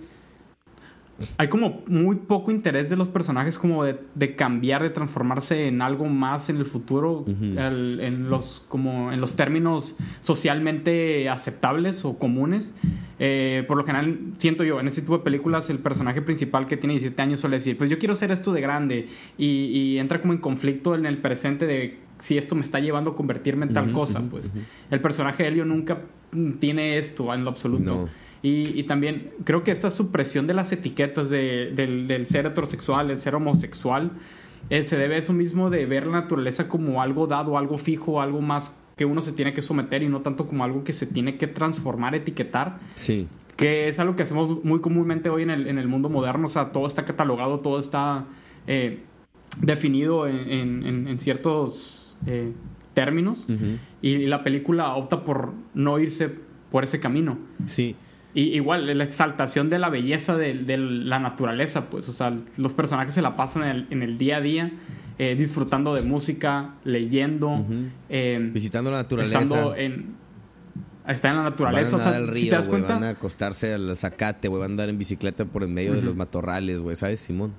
S2: Hay como muy poco interés de los personajes como de, de cambiar, de transformarse en algo más en el futuro, el- en los como en los términos socialmente aceptables o comunes. Eh, por lo general siento yo en ese tipo de películas el personaje principal que tiene 17 años suele decir, pues yo quiero ser esto de grande y, y entra como en conflicto en el presente de si esto me está llevando a convertirme en tal cosa, pues el personaje de Helio nunca mm, tiene esto en lo absoluto.
S3: No.
S2: Y, y también creo que esta supresión de las etiquetas de- del, del ser heterosexual, del ser homosexual, eh, se debe a eso mismo de ver la naturaleza como algo dado, algo fijo, algo más que uno se tiene que someter y no tanto como algo que se tiene que transformar, etiquetar,
S3: Sí.
S2: que es algo que hacemos muy comúnmente hoy en el, en el mundo moderno. O sea, todo está catalogado, todo está eh, definido en, en- en- en ciertos eh, términos y la película opta por no irse por ese camino.
S3: Sí.
S2: Y igual, la exaltación de la belleza de, de la naturaleza, pues, o sea, los personajes se la pasan en el, en el día a día, eh, disfrutando de música, leyendo, eh,
S3: Visitando la naturaleza.
S2: estando en... Está en la
S3: Van a
S2: naturaleza, o sea,
S3: al
S2: si
S3: río,
S2: te das
S3: güey.
S2: cuenta,
S3: Van a acostarse al zacate, güey. Van a andar en bicicleta por en medio de los matorrales, güey. ¿Sabes, Simón?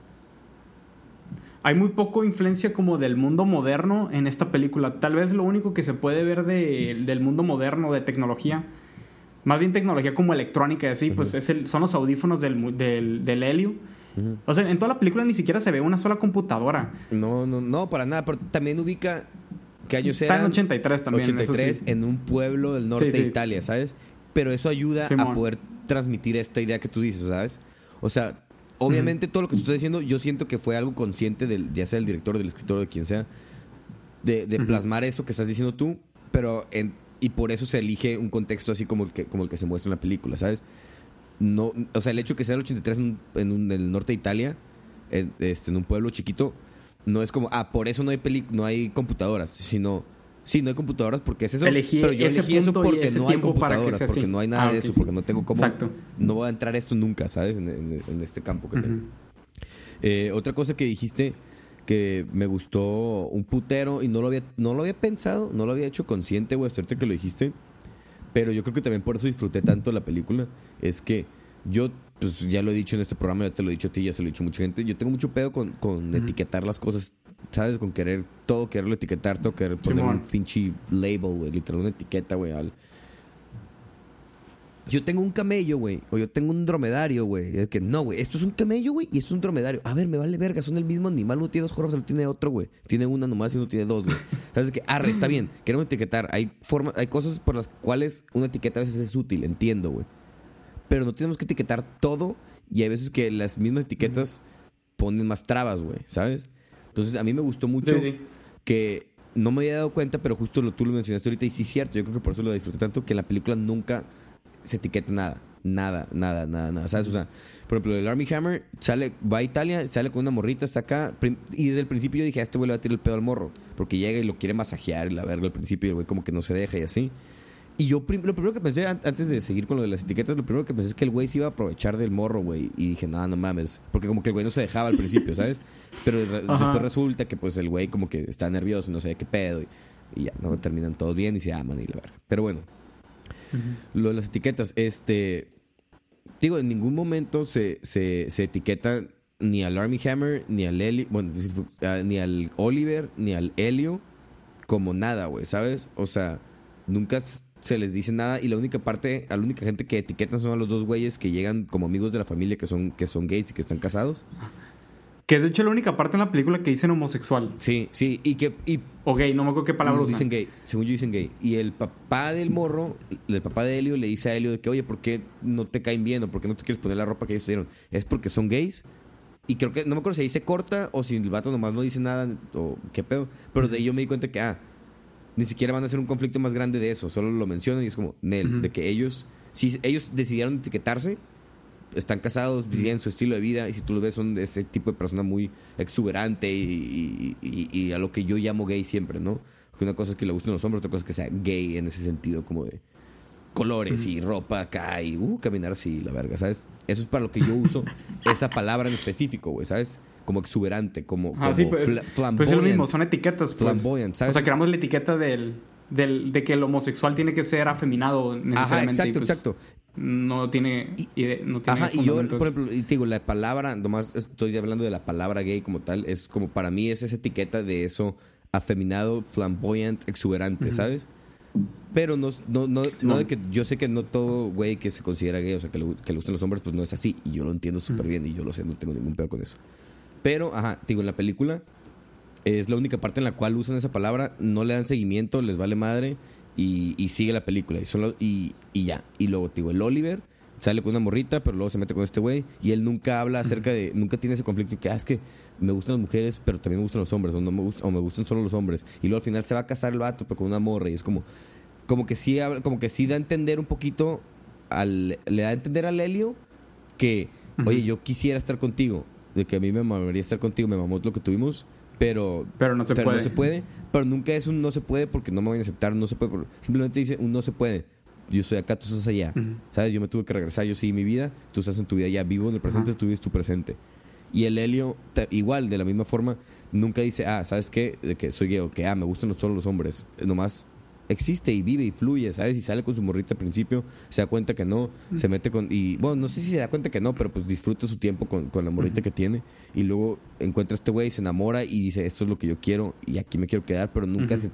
S2: hay muy poco influencia como del mundo moderno en esta película. Tal vez lo único que se puede ver de- del mundo moderno, de tecnología, más bien tecnología como electrónica y así, pues es el- son los audífonos del, del, del helio. O sea, en toda la película ni siquiera se ve una sola computadora.
S3: No, no, no, para nada. Pero también ubica que años
S2: Está en
S3: eran
S2: 83 también. eso
S3: 83
S2: sí.
S3: en un pueblo del norte
S2: Sí,
S3: de. Italia, ¿sabes? Pero eso ayuda a poder transmitir esta idea que tú dices, ¿sabes? O sea, obviamente todo lo que tú estás diciendo, yo siento que fue algo consciente del, ya sea el director, del escritor, de quien sea, de, de plasmar eso que estás diciendo tú, pero en, y por eso se elige un contexto así como el que, como el que se muestra en la película, ¿sabes? No, o sea, el hecho que sea el 83 en, en, un- en el norte de Italia, en, este, en un pueblo chiquito, no es como, ah, por eso no hay peli no hay computadoras, sino, sí, no hay computadoras porque es eso,
S2: Elegí
S3: pero yo
S2: ese
S3: elegí eso porque no hay computadoras, porque no hay nada
S2: Ah,
S3: de eso,
S2: sí.
S3: porque no tengo cómo,
S2: Exacto.
S3: no va a entrar esto nunca, ¿sabes? En, en- en este campo que tengo. Eh, otra cosa que dijiste que me gustó un putero y no lo había, no lo había pensado, no lo había hecho consciente, güey, ahorita que lo dijiste. Pero yo creo que también por eso disfruté tanto la película. Es que yo, pues ya lo he dicho en este programa, ya te lo he dicho a ti, ya se lo he dicho a mucha gente. Yo tengo mucho pedo con, con etiquetar las cosas, ¿sabes? Con querer todo, quererlo etiquetar, todo, querer poner
S2: Simón.
S3: un pinche label, güey, literal, una etiqueta, güey, al, yo tengo un camello, güey, o yo tengo un dromedario, güey. Es que no, güey, esto es un camello, güey, y esto es un dromedario. A ver, me vale verga, son el mismo animal. Uno tiene dos jorros, uno tiene otro, güey. Tiene una nomás y uno tiene dos, güey. [LAUGHS] ¿Sabes que Arre, está bien, queremos etiquetar. Hay, forma, hay cosas por las cuales una etiqueta a veces es útil, entiendo, güey. Pero no tenemos que etiquetar todo, y hay veces que las mismas etiquetas ponen más trabas, güey, ¿sabes? Entonces, a mí me gustó mucho
S2: Sí, sí.
S3: que no me había dado cuenta, pero justo lo, tú lo mencionaste ahorita, y sí es cierto, yo creo que por eso lo disfruté tanto, que en la película nunca se etiqueta nada. Nada, nada, nada, nada. ¿Sabes? O sea, por ejemplo, el Army Hammer sale, va a Italia, sale con una morrita, está acá. Y desde el principio yo dije, a este güey le va a tirar el pedo al morro. Porque llega y lo quiere masajear y la verga al principio y el güey como que no se deja y así. Y yo lo primero que pensé, an- antes de seguir con lo de las etiquetas, lo primero que pensé es que el güey se iba a aprovechar del morro, güey. Y dije, no, no mames. Porque como que el güey no se dejaba al principio, [LAUGHS] ¿sabes? Pero re-
S2: Ajá.
S3: después resulta que pues el güey como que está nervioso, no sé qué pedo. Y, y ya, no terminan todos bien y se aman y la verga. Pero bueno, lo de las etiquetas, este. Digo, en ningún momento se, se, se etiqueta ni al Army Hammer, ni al Eli, bueno, ah, ni al Oliver, ni al Helio como nada, güey, ¿sabes? O sea, nunca se les dice nada y la única parte, a la única gente que etiquetan son a los dos güeyes que llegan como amigos de la familia que son, que son gays y que están casados.
S2: Que es de hecho la única parte en la película que dicen homosexual.
S3: Sí, sí, y que y
S2: O gay, no me acuerdo qué palabra usan.
S3: dicen gay, según yo dicen gay. Y el papá del morro, el papá de Helio le dice a Helio de que, oye, ¿por qué no te caen bien o por qué no te quieres poner la ropa que ellos te dieron? Es porque son gays. Y creo que, no me acuerdo si se corta o si el vato nomás no dice nada o qué pedo. Pero de ahí yo me di cuenta que, ah, ni siquiera van a hacer un conflicto más grande de eso. Solo lo mencionan y es como, Nel, de que ellos, si ellos decidieron etiquetarse, están casados, vivían su estilo de vida y si tú lo ves son de ese tipo de persona muy exuberante y, y- a lo que yo llamo gay siempre, ¿no? Porque una cosa es que le gusten los hombres, otra cosa es que sea gay en ese sentido, como de colores y ropa acá y uh, caminar así, la verga, ¿sabes? Eso es para lo que yo uso [LAUGHS] esa palabra en específico, güey, ¿sabes? Como exuberante, como,
S2: Ah,
S3: como
S2: sí, pues,
S3: fla-
S2: pues es lo
S3: flamboyant.
S2: mismo, son etiquetas. Pues.
S3: Flamboyant, ¿sabes?
S2: O sea, creamos la etiqueta del, del, de que el homosexual tiene que ser afeminado necesariamente.
S3: Ajá, exacto,
S2: pues,
S3: exacto.
S2: No tiene, ide- no tiene
S3: Ajá, y yo, por ejemplo, te digo, la palabra, nomás estoy hablando de la palabra gay como tal, es como para mí es esa etiqueta de eso afeminado, flamboyant, exuberante, ¿sabes? Pero no, no, no, no de que yo sé que no todo güey que se considera gay, o sea, que le, que le gustan los hombres, pues no es así. Y yo lo entiendo súper bien y yo lo sé, no tengo ningún pedo con eso. Pero, ajá, digo, en la película es la única parte en la cual usan esa palabra, no le dan seguimiento, les vale madre y, y sigue la película. Y, solo, y, y ya. Y luego, digo, el Oliver sale con una morrita, pero luego se mete con este güey y él nunca habla acerca de, nunca tiene ese conflicto que, ah, es que me gustan las mujeres, pero también me gustan los hombres, o, no me, gustan, o me gustan solo los hombres. Y luego al final se va a casar el vato, pero con una morra y es como, como que sí, como que sí da a entender un poquito, al, le da a entender al Helio que, oye, yo quisiera estar contigo, de que a mí me mamaría estar contigo, me mamó lo que tuvimos, pero
S2: Pero no se puede.
S3: no se puede. Pero nunca es un no se puede porque no me van a aceptar, no se puede. por- Simplemente dice un no se puede. Yo estoy acá, tú estás allá. ¿Sabes? Yo me tuve que regresar, yo seguí mi vida, tú estás en tu vida ya vivo en el presente,
S2: Ajá.
S3: tú vives tu presente. Y el Helio, igual, de la misma forma, nunca dice, ah, ¿sabes qué? De que soy gay o que, ah, me gustan solo los hombres. Nomás existe y vive y fluye, ¿sabes? Y sale con su morrita al principio, se da cuenta que no, se mete con... Y bueno, no sé si se da cuenta que no, pero pues disfruta su tiempo con, con la morrita que tiene. Y luego encuentra a este güey, se enamora y dice, esto es lo que yo quiero y aquí me quiero quedar, pero nunca se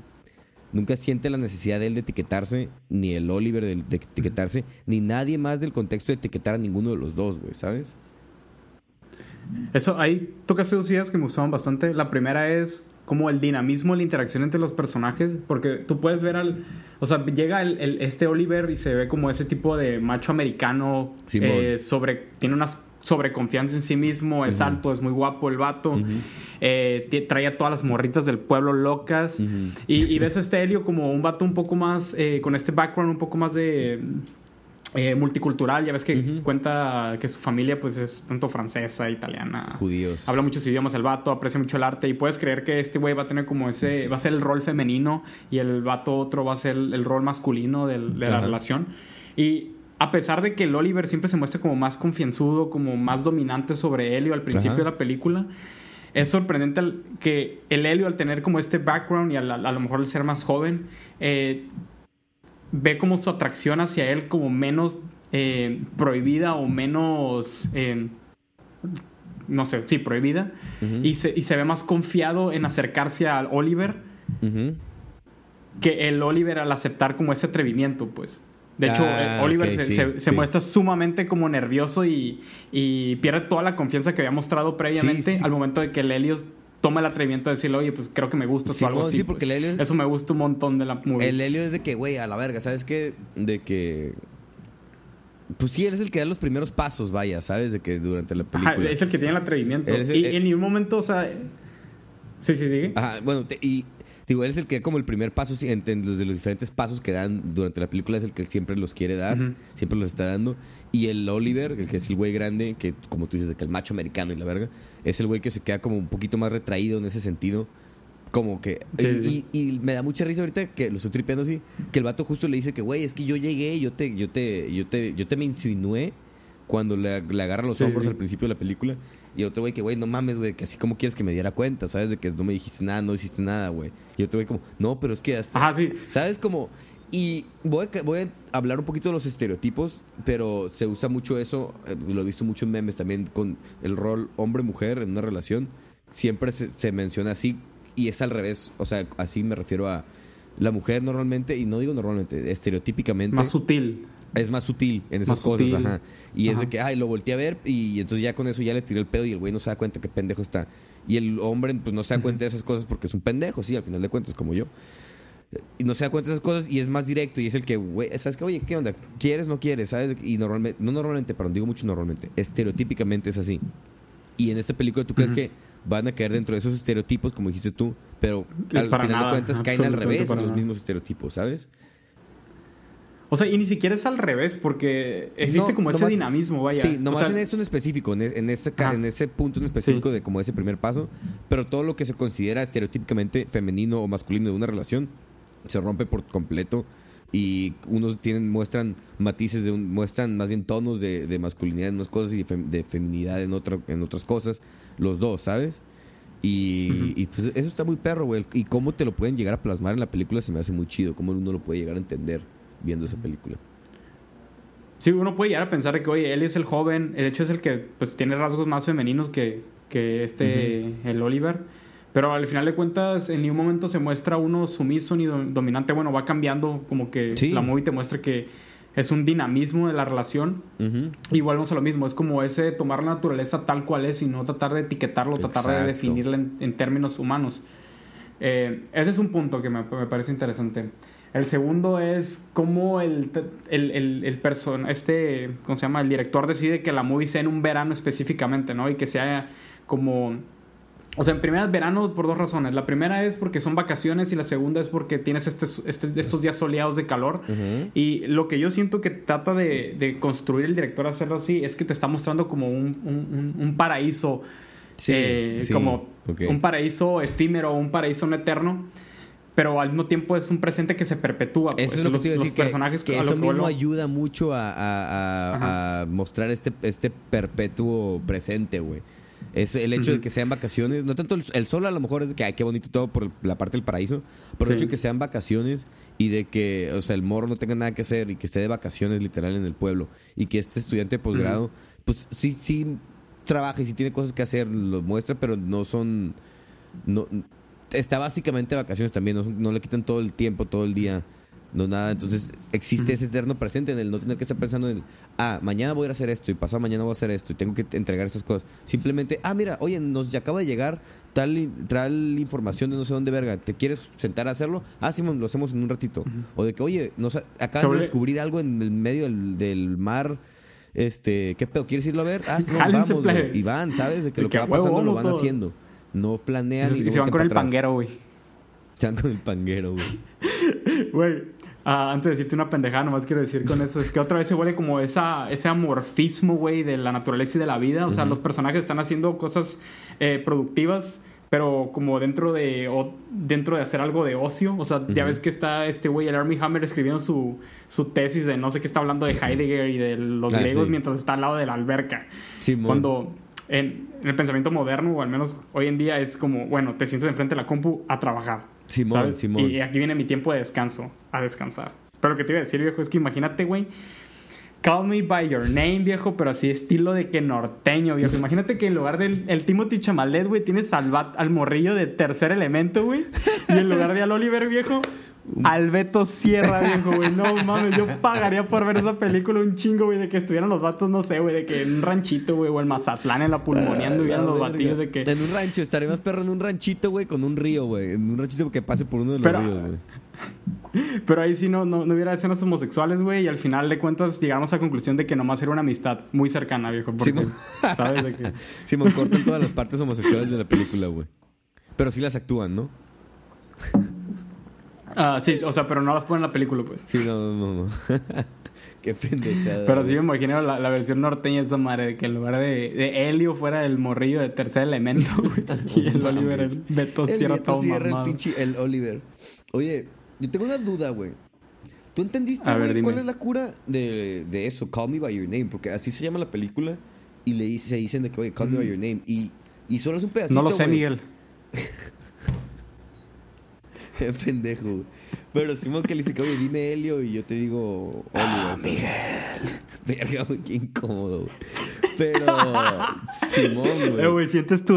S3: Nunca siente la necesidad de él de etiquetarse, ni el Oliver de, de etiquetarse, ni nadie más del contexto de etiquetar a ninguno de los dos, güey, ¿sabes?
S2: Eso, ahí tocaste dos ideas que me gustaban bastante. La primera es como el dinamismo, la interacción entre los personajes, porque tú puedes ver al... O sea, llega el, el- este Oliver y se ve como ese tipo de macho americano, eh, sobre, tiene una sobreconfianza en sí mismo, es alto, es muy guapo el vato, eh, trae a todas las morritas del pueblo locas, y ves a este Helio como un vato un poco más, eh, con este background un poco más de... eh, multicultural, ya ves que cuenta que su familia pues es tanto francesa, italiana,
S3: Judíos.
S2: Habla muchos idiomas el vato, aprecia mucho el arte y puedes creer que este güey va a tener como ese, va a ser el rol femenino y el vato otro va a ser el, el rol masculino del- de la relación. Y a pesar de que el Oliver siempre se muestra como más confianzudo, como más dominante sobre Helio al principio
S3: Ajá.
S2: de la película, es sorprendente que el Helio al tener como este background y al- a, lo mejor al ser más joven, eh, ve como su atracción hacia él como menos eh, prohibida o menos... eh, no sé, sí, prohibida. Y, se, y se ve más confiado en acercarse al Oliver que el Oliver al aceptar como ese atrevimiento, pues. De hecho,
S3: Ah,
S2: Oliver se,
S3: sí,
S2: se- se
S3: sí.
S2: muestra sumamente como nervioso y, y pierde toda la confianza que había mostrado previamente
S3: sí.
S2: al momento de que el Helios toma el atrevimiento de decirle, oye, pues creo que me gusta
S3: Sí,
S2: o algo
S3: no,
S2: así.
S3: sí, porque
S2: pues.
S3: el Helios-
S2: Eso me gusta un montón de la movie.
S3: El Helio es de que, güey, a la verga, ¿sabes qué? De que... Pues sí, él es el que da los primeros pasos, vaya, ¿sabes? De que durante la
S2: Ajá,
S3: película...
S2: es el que tiene el atrevimiento.
S3: El-
S2: y, y en ningún momento, o sea... Sí, sí, sigue.
S3: Ajá, bueno, te- y Digo, él es el que como el primer paso, sí, en, en los de los diferentes pasos que dan durante la película, es el que siempre los quiere dar, siempre los está dando. Y el Oliver, el que es el güey grande, que como tú dices, de que el macho americano y la verga, es el güey que se queda como un poquito más retraído en ese sentido. Como que.
S2: Sí,
S3: y, y- y me da mucha risa ahorita que lo estoy tripeando así. Que el vato justo le dice que, güey, es que yo llegué, yo te, yo te, yo te, yo te me insinué cuando le, le agarra los
S2: Sí,
S3: hombros al principio de la película. Y el otro güey que, güey, no mames, güey, que así como quieres que me diera cuenta, ¿sabes? De que no me dijiste nada, no hiciste nada, güey. Y otro güey como, no, pero es que hasta...
S2: Ajá, sí.
S3: ¿Sabes? Como... Y voy a, voy a hablar un poquito de los estereotipos, pero se usa mucho eso, eh, lo he visto mucho en memes también, con el rol hombre-mujer en una relación. Siempre se, se menciona así y es al revés. O sea, así me refiero a la mujer normalmente, y no digo normalmente, estereotípicamente
S2: Más sutil.
S3: es más sutil en esas
S2: Más
S3: cosas,
S2: sutil.
S3: ajá. Y es de que, ay, lo volteé a ver y entonces ya con eso ya le tiré el pedo y el güey no se da cuenta qué pendejo está. Y el hombre pues no se da cuenta de esas cosas porque es un pendejo, sí, al final de cuentas, como yo. Y no se da cuenta de esas cosas y es más directo y es el que, güey, ¿sabes qué? Oye, ¿qué onda? ¿Quieres, no quieres? ¿Sabes? Y normalmente, no normalmente, perdón, digo mucho normalmente, estereotípicamente es así. Y en esta película tú crees que van a caer dentro de esos estereotipos, como dijiste tú, pero
S2: Que
S3: al final
S2: nada,
S3: de cuentas caen al revés en los
S2: nada.
S3: mismos estereotipos, ¿sabes?
S2: O sea, y ni siquiera es al revés, porque existe
S3: No,
S2: como ese dinamismo, vaya.
S3: Sí,
S2: O
S3: nomás
S2: sea,
S3: en eso en específico, en, e- en ese,
S2: Ajá.
S3: en ese punto en específico
S2: Sí.
S3: de como ese primer paso, pero todo lo que se considera estereotípicamente femenino o masculino de una relación se rompe por completo y unos tienen muestran matices de un, muestran más bien tonos de, de masculinidad en unas cosas y de, fem- de feminidad en otra en otras cosas, los dos, ¿sabes? Y, pues eso está muy perro, güey. Y cómo te lo pueden llegar a plasmar en la película se me hace muy chido. Cómo uno lo puede llegar a entender viendo esa película.
S2: Sí, uno puede llegar a pensar que, oye, él es el joven, de hecho es el que pues tiene rasgos más femeninos que, que este, el Oliver. Pero al final de cuentas, en ningún momento se muestra uno sumiso ni do- dominante. Bueno, va cambiando, como que
S3: Sí.
S2: la movie te muestra que es un dinamismo de la relación.
S3: Ujú.
S2: Y volvemos a lo mismo, es como ese tomar la naturaleza tal cual es y no tratar de etiquetarlo, tratar de definirla en, en términos humanos. Eh, ese es un punto que me, me parece interesante. El segundo es cómo el, el, el, el person- este, ¿cómo se llama? El director decide que la movie sea en un verano específicamente, ¿no? Y que sea como... O sea, en primera es verano por dos razones. La primera es porque son vacaciones y la segunda es porque tienes este, este- estos días soleados de calor.
S3: Ujú.
S2: Y lo que yo siento que trata de, de construir el director hacerlo así es que te está mostrando como un, un- un- paraíso.
S3: Sí,
S2: eh,
S3: sí,
S2: como
S3: ok.
S2: un paraíso efímero, un paraíso no eterno. Pero al mismo tiempo es un presente que se perpetúa. pues.
S3: Eso es lo
S2: los,
S3: que te iba a
S2: los
S3: decir, que,
S2: personajes
S3: que
S2: a lo
S3: eso
S2: que
S3: mismo ayuda mucho a, a- a- a mostrar este, este perpetuo presente, güey. Es el hecho de que sean vacaciones, no tanto el, el sol a lo mejor es que, ay, qué bonito todo por la parte del paraíso, pero el hecho de que sean vacaciones y de que, o sea, el morro no tenga nada que hacer y que esté de vacaciones literal en el pueblo y que este estudiante de posgrado, pues sí, sí trabaja y sí tiene cosas que hacer, lo muestra, pero no son, no, está básicamente de vacaciones también, no, son- no le quitan todo el tiempo, todo el día, no nada. Entonces existe ese eterno presente en el no tener que estar pensando en, ah, mañana voy a ir a hacer esto y pasado mañana voy a hacer esto y tengo que entregar esas cosas. Simplemente, ah, mira, oye, nos acaba de llegar tal, tal información de no sé dónde verga, ¿te quieres sentar a hacerlo? Ah, Simón, lo hacemos en un ratito. O de que, oye, nos acaban
S2: Sobre-
S3: de descubrir algo en el medio del, del mar. Este, ¿qué pedo? ¿Quieres irlo a ver? Ah, sí, vamos, güey. Y van, ¿sabes? De que lo
S2: que
S3: va
S2: huevo
S3: pasando lo van
S2: todos.
S3: haciendo. No planean
S2: Y, se-
S3: y,
S2: y se
S3: luego
S2: van con el
S3: atrás.
S2: panguero, güey.
S3: Se van con el panguero, güey. [LAUGHS]
S2: Güey, ah, antes de decirte una pendejada, nomás quiero decir con eso, es que otra vez se vuelve como esa, ese amorfismo, güey, de la naturaleza y de la vida. O sea, los personajes están haciendo cosas eh, productivas, pero como dentro de, o- dentro de hacer algo de ocio. O sea, ya
S3: Ujú.
S2: ves que está este güey, el Army Hammer, escribiendo su, su tesis de no sé qué está hablando de Heidegger y de los
S3: Ah,
S2: griegos
S3: sí.
S2: mientras está al lado de la alberca.
S3: Simón.
S2: Cuando en, en el pensamiento moderno, o al menos hoy en día, es como, bueno, te sientes enfrente de la compu a trabajar.
S3: Simón,
S2: ¿sabes?
S3: Simón.
S2: Y aquí viene mi tiempo de descanso, a descansar. Pero lo que te iba a decir, viejo, es que imagínate, güey. Call me by your name, viejo, pero así estilo de que norteño, viejo. Imagínate que en lugar del el Timothy Chamalet, güey, tienes al, Bat- al morrillo de tercer elemento, güey. Y en lugar de al Oliver, viejo, al Beto Sierra, viejo, güey. No mames, yo pagaría por ver esa película un chingo, güey, de que estuvieran los vatos, no sé, güey, de que en un ranchito, güey, o en Mazatlán, en la pulmoneando, y vieran
S3: La
S2: los batillos de que.
S3: En un rancho, estaré más perro en un ranchito, güey, con un río, güey. En un ranchito que pase por uno de los
S2: Pero-
S3: ríos, güey. [LAUGHS]
S2: Pero ahí sí no, no, no hubiera escenas homosexuales, güey, y al final de cuentas llegamos a la conclusión de que nomás era una amistad muy cercana, viejo. Porque,
S3: Simón. [LAUGHS]
S2: ¿sabes? De que... [LAUGHS]
S3: Simón, cortan todas las partes homosexuales de la película, güey. Pero sí las actúan, ¿no?
S2: Ah, sí, o sea, pero no las ponen en la película, pues.
S3: Sí, no, no, no. [LAUGHS] Qué pendejada.
S2: Pero sí me imagino la, la versión norteña de esa madre, de que en lugar de, de Helio fuera el morrillo de tercer elemento, güey. [LAUGHS] y el Oliver, el Beto
S3: El
S2: Sierra
S3: Beto
S2: todo
S3: Sierra, el
S2: mamado.
S3: pinche el Oliver. Oye, yo tengo una duda, güey. ¿Tú entendiste,
S2: A ver,
S3: güey, cuál es la cura de, de eso? Call Me By Your Name. Porque así se llama la película. Y le se dicen de que, oye, Call Me By Your Name. Y, y solo es un pedacito,
S2: Mm. No lo sé,
S3: güey.
S2: Miguel. [LAUGHS] [LAUGHS]
S3: Pendejo. güey. Pero Simón que le dice que, oye, dime Helio y yo te digo Oliver. Miguel. [LAUGHS] Verga, güey, qué incómodo, güey. Pero [LAUGHS] Simón,
S2: Eh,
S3: güey.
S2: güey, ¿sientes tu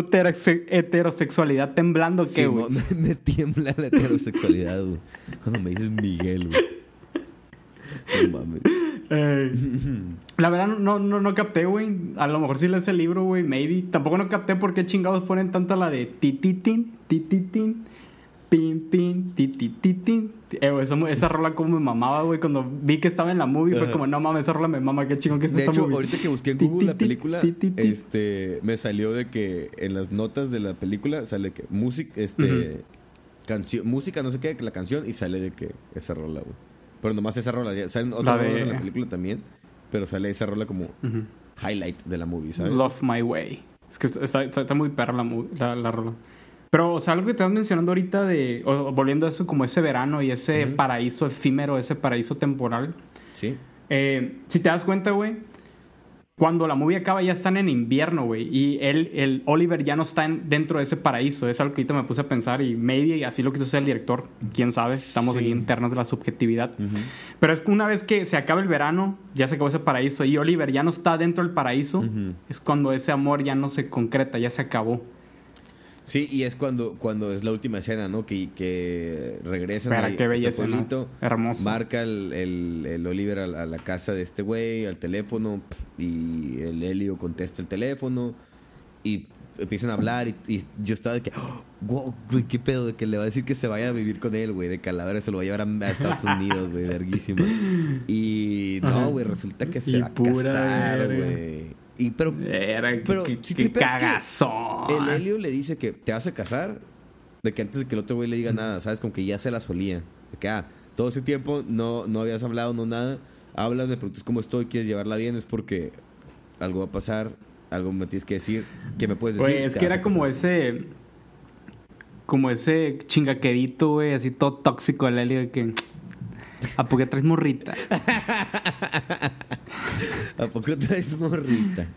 S2: heterosexualidad temblando qué, güey?
S3: Simón, me, me tiembla la heterosexualidad, güey. Cuando me dices Miguel, güey. No mames.
S2: La verdad no, no, no capté, güey. A lo mejor sí lees el libro, güey, maybe. Tampoco no capté por qué chingados ponen tanto la de tititín, tititín, pin, pin, titititín. Eh, güey, esa, mu- esa rola como me mamaba, güey. Cuando vi que estaba en la movie fue como, no mames, esa rola me mama, qué chingón que está
S3: De hecho,
S2: movie.
S3: ahorita que busqué en
S2: Ti,
S3: Google la
S2: ti, ti,
S3: película,
S2: ti, ti, ti.
S3: este, me salió de que en las notas de la película sale que música, este, canción, música, no sé qué, la canción y sale de que esa rola, güey. Pero nomás esa rola, ya salen otras
S2: de-
S3: rolas en la película también, pero sale esa rola como highlight de la movie, ¿sabes?
S2: Love My Way. Es que está, está, está muy perra la, la, la rola. Pero, o sea, algo que estás mencionando ahorita de... O, volviendo a eso como ese verano y ese
S3: Ujú.
S2: paraíso efímero, ese paraíso temporal.
S3: Sí.
S2: Eh, si te das cuenta, güey, cuando la movie acaba ya están en invierno, güey. Y él, el Oliver ya no está en- dentro de ese paraíso. Es algo que ahorita me puse a pensar y maybe así lo quiso hacer el director. Quién sabe. Estamos
S3: Sí.
S2: aquí internas de la subjetividad.
S3: Ujú.
S2: Pero es que una vez que se acaba el verano, ya se acabó ese paraíso y Oliver ya no está dentro del paraíso,
S3: Ujú.
S2: es cuando ese amor ya no se concreta, ya se acabó.
S3: Sí, y es cuando, cuando es la última escena, ¿no? Que, que regresan
S2: Pero
S3: ahí
S2: qué belleza, Hermoso.
S3: Marca el, el, el Oliver a, la- a la casa de este güey, al teléfono, y el Helio contesta el teléfono, y empiezan a hablar, y, y yo estaba de que, "Oh, wow, güey, qué pedo, de que le va a decir que se vaya a vivir con él, güey, de Calavera se lo va a llevar a, Estados [LAUGHS] Unidos, güey, verguísima. Y no, güey, resulta que
S2: Y
S3: se va a casar, güey. Y pero
S2: Era,
S3: Pero, si que
S2: cagazón.
S3: el Helio le dice que te vas a casar, de que antes de que el otro güey le diga nada, ¿sabes? Como que ya se la solía. De que, ah, todo ese tiempo no, no habías hablado, no nada. Hablas, me preguntas cómo estoy, quieres llevarla bien, es porque algo va a pasar, algo me tienes que decir. ¿Qué me puedes decir?
S2: Güey, es
S3: Te
S2: que era como ese. Como ese chingaquerito, güey, así todo tóxico el Helio de que. ¿A poco traes morrita? [LAUGHS]
S3: ¿A poco traes morrita?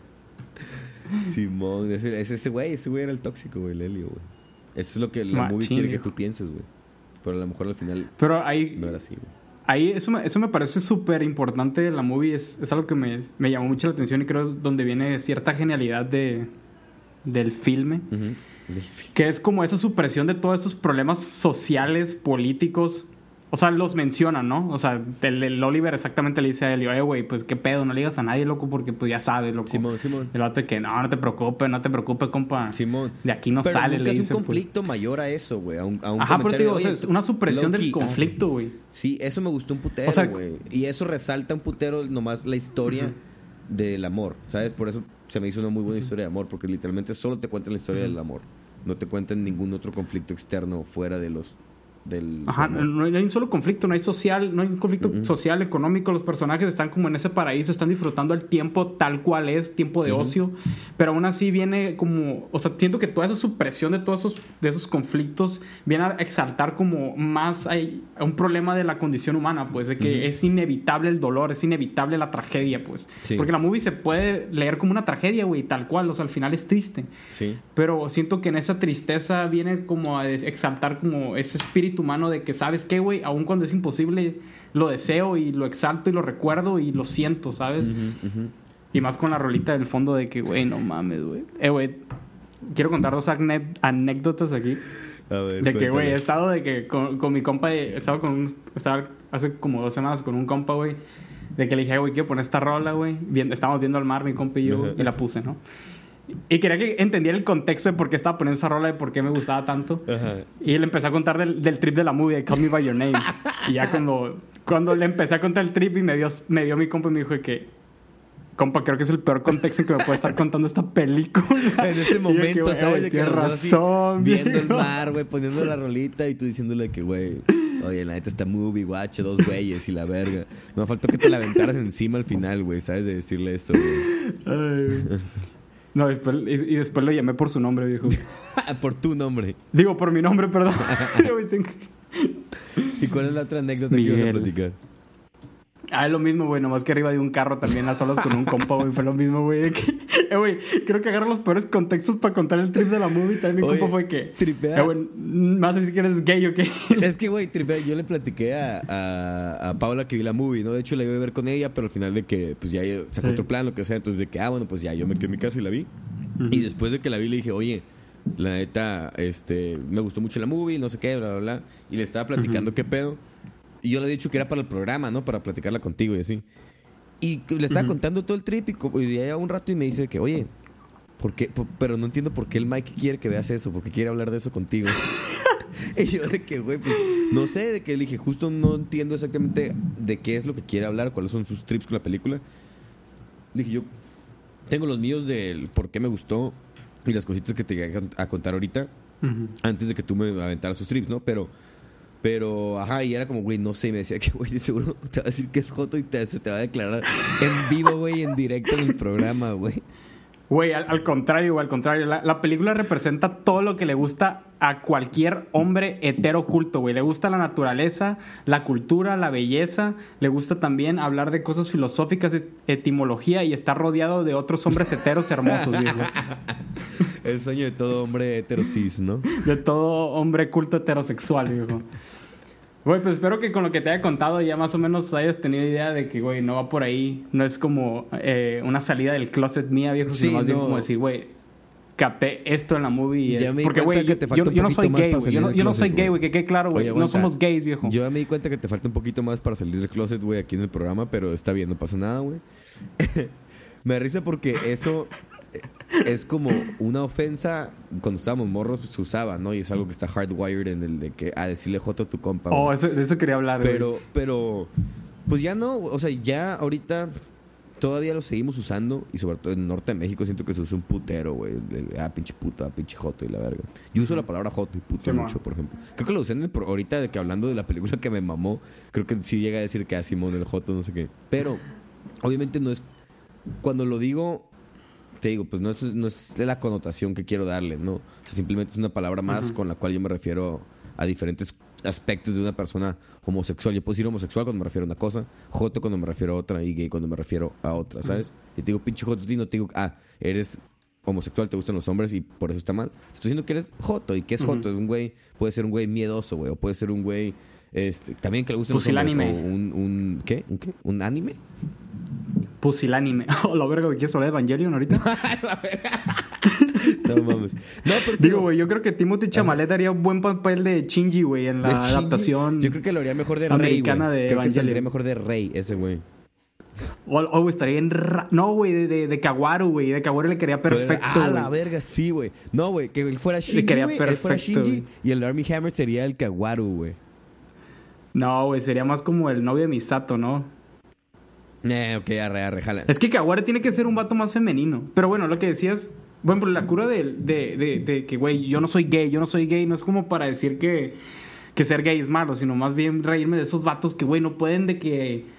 S3: Simón, ese, ese, güey, ese güey era el tóxico, güey, el Helio, güey. Eso es lo que la
S2: Machín,
S3: movie quiere que tú pienses, güey. Pero a lo mejor al final
S2: Pero ahí.
S3: no era así, güey.
S2: Ahí eso me, eso me parece súper importante de la movie. Es, es algo que me, me llamó mucho la atención y creo es donde viene cierta genialidad de, del filme. Que es como esa supresión de todos esos problemas sociales, políticos. O sea, los mencionan, ¿no? O sea, el, el Oliver exactamente le dice a Elio, eh, güey, pues qué pedo, no le digas a nadie, loco, porque pues ya sabes, loco.
S3: Simón, Simón.
S2: El vato que, no, no te preocupes, no te preocupes, compa.
S3: Simón.
S2: De aquí no
S3: Pero
S2: sale,
S3: nunca
S2: le
S3: es un
S2: pues.
S3: conflicto mayor a eso, güey. A un, a un
S2: Ajá, pero te digo,
S3: de,
S2: o sea,
S3: "Oye,
S2: es una supresión del
S3: low-key".
S2: conflicto, güey.
S3: Sí, eso me gustó un putero,
S2: O sea,
S3: güey. y eso resalta un putero nomás la historia del amor, ¿sabes? Por eso se me hizo una muy buena historia de amor, porque literalmente solo te cuentan la historia del amor. No te cuentan ningún otro conflicto externo fuera de los... Del
S2: Ajá, no hay, un solo conflicto, no hay social, no hay un conflicto social, económico, los personajes están como en ese paraíso, están disfrutando el tiempo tal cual es, tiempo de ocio, pero aún así viene como, o sea, siento que toda esa supresión de todos esos, de esos conflictos viene a exaltar como más hay, un problema de la condición humana, pues, de que es inevitable el dolor, es inevitable la tragedia, pues,
S3: Sí.
S2: porque la movie se puede leer como una tragedia, güey, tal cual, o sea, al final es triste.
S3: Sí.
S2: Pero siento que en esa tristeza viene como a exaltar como ese espíritu humano de que, ¿sabes qué, güey? Aun cuando es imposible, lo deseo y lo exalto y lo recuerdo y lo siento, ¿sabes?
S3: Ujú, ujú.
S2: Y más con la rolita del fondo de que, güey, no mames, güey. Eh, güey, quiero contar dos anécdotas aquí.
S3: A ver,
S2: De que, güey, he estado de que con, con mi compa, he estado con un, estaba hace como dos semanas con un compa, güey, de que le dije, "Ay, güey, quiero poner esta rola, güey. Estábamos viendo al mar, mi compa y yo, y la puse, ¿no? Y quería que entendiera el contexto de por qué estaba poniendo esa rola, de por qué me gustaba tanto.
S3: Ajá.
S2: Y él empezó a contar del, del trip de la movie, de Call Me By Your Name. y ya cuando, cuando le empecé a contar el trip y me vio, me vio mi compa y me dijo que, compa, creo que es el peor contexto en que me puede estar contando esta película. [LAUGHS]
S3: En ese momento,
S2: güey,
S3: ¿sabes? De que dos así,
S2: razón,
S3: viendo el mar, güey, poniendo la rolita y tú diciéndole que, güey, oye, la neta está movie, guache, dos güeyes y la verga. No faltó que te la aventaras encima al final, güey, ¿sabes? De decirle esto, güey. [LAUGHS]
S2: No, después, y, y después lo llamé por su nombre, viejo. [LAUGHS]
S3: Por tu nombre.
S2: Digo, por mi nombre, perdón. [LAUGHS] [LAUGHS]
S3: ¿Y cuál es la otra anécdota que ibas a
S2: Miguel.
S3: platicar?
S2: Ah, es lo mismo, güey. Nomás que arriba de un carro también a solas con un compa, güey. Fue lo mismo, güey. [LAUGHS] Eh, güey, creo que agarro los peores contextos para contar el trip de la movie. También mi
S3: Oye,
S2: compa fue que...
S3: tripea.
S2: Eh, güey, ¿me vas a decir que eres gay o qué? [LAUGHS]
S3: Es que, güey, tripe, yo le platiqué a, a, a Paula que vi la movie, ¿no? De hecho, la iba a ver con ella, pero al final de que, pues ya sacó
S2: Sí.
S3: otro plan, lo que sea. Entonces, de que, ah, bueno, pues ya, yo me quedé en mi casa y la vi. Y después de que la vi, le dije, oye, la neta, este, me gustó mucho la movie, no sé qué, bla, bla, bla. Y le estaba platicando qué pedo. Y yo le he dicho que era para el programa, ¿no? Para platicarla contigo y así. Y le estaba contando todo el trip y, y ya un rato y me dice que, oye, ¿por qué? Pero no entiendo por qué el Mike quiere que veas eso, porque quiere hablar de eso contigo. [LAUGHS] y yo de que, güey, pues, no sé, de que le dije, justo no entiendo exactamente de qué es lo que quiere hablar, cuáles son sus trips con la película. Le dije, yo tengo los míos del por qué me gustó y las cositas que te llegué a contar ahorita antes de que tú me aventaras sus trips, ¿no? Pero, pero, ajá, y era como, güey, no sé, y me decía que, [LAUGHS] güey, seguro te va a decir que es Joto y te, se te va a declarar en vivo, güey, en directo en el programa, güey.
S2: Güey, al, al contrario, güey, al contrario. La, la película representa todo lo que le gusta a cualquier hombre hetero culto, güey. Le gusta la naturaleza, la cultura, la belleza. Le gusta también hablar de cosas filosóficas, et- etimología y está rodeado de otros hombres heteros hermosos, viejo. [LAUGHS]
S3: El sueño de todo hombre heterosis, ¿no?
S2: De todo hombre culto heterosexual, viejo. Güey, pues espero que con lo que te haya contado ya más o menos hayas tenido idea de que, güey, no va por ahí. No es como eh, una salida del closet mía, viejo,
S3: Sí,
S2: sino más bien como decir, güey, capté esto en la movie. y
S3: Ya
S2: es-
S3: me
S2: Porque, güey, yo, no soy gay, güey. Yo no, yo soy gay,
S3: güey.
S2: que quede claro, güey. No somos gays, viejo.
S3: Yo ya me di cuenta que te falta un poquito más para salir del closet, güey, aquí en el programa, pero está bien, no pasa nada, güey. [LAUGHS] me da risa porque eso es como una ofensa cuando estábamos morros se usaba, ¿no? Y es algo que está hardwired en el de que a decirle joto a tu compa.
S2: Oh,
S3: güey.
S2: eso, de eso quería hablar, güey.
S3: Pero, pero, pues ya no, o sea, ya ahorita todavía lo seguimos usando y sobre todo en el norte de México siento que se usa un putero, güey. Ah, pinche puta, pinche joto y la verga. Yo uso la palabra joto y puto
S2: Sí,
S3: mucho, por ejemplo. Creo que lo usé en el pro- ahorita de que hablando de la película que me mamó, creo que sí llega a decir que a Simón el joto, no sé qué. Pero, obviamente no es, cuando lo digo, te digo, pues no es, no es la connotación que quiero darle, ¿no? O sea, simplemente es una palabra más con la cual yo me refiero a diferentes aspectos de una persona homosexual. Yo puedo decir homosexual cuando me refiero a una cosa, joto cuando me refiero a otra y gay cuando me refiero a otra, ¿sabes? Y te digo, pinche joto, ti no te digo, ah, eres homosexual, te gustan los hombres y por eso está mal. Estoy diciendo que eres joto y que es joto, es un güey, puede ser un güey miedoso, güey, o puede ser un güey este, también que le gusten los hombres,
S2: Pusilánime.
S3: o un, un ¿qué? ¿Un qué? ¿Un anime?
S2: Pusilánime. [LAUGHS] Oh, la verga. ¿Quieres hablar de Evangelion ahorita? [LAUGHS] [LAUGHS]
S3: No mames. No, pero
S2: Digo, güey, yo creo que Timothy Chalamet haría un buen papel de Shinji, güey, en la
S3: Shinji,
S2: adaptación.
S3: Yo creo que lo haría mejor de
S2: americana
S3: Rey,
S2: de
S3: Creo que saldría mejor de Rey ese güey.
S2: O, o, güey, estaría en... ra- No, güey, de, de, de Kawaru, güey. De Kawaru le quería perfecto,
S3: Ah, la verga, sí, güey. No, güey, que él fuera Shinji, güey. Él fuera
S2: perfecto,
S3: Shinji
S2: güey.
S3: y el Army Hammer sería el Kawaru, güey.
S2: No, güey, sería más como el novio de Misato, ¿no?
S3: Eh, ok, arre, arre, jala.
S2: Es que Kawaru tiene que ser un vato más femenino. Pero bueno, lo que decías... Bueno, pero la cura de, de que, güey, yo no soy gay, yo no soy gay, no es como para decir que, que ser gay es malo, sino más bien reírme de esos vatos que, güey, no pueden de que...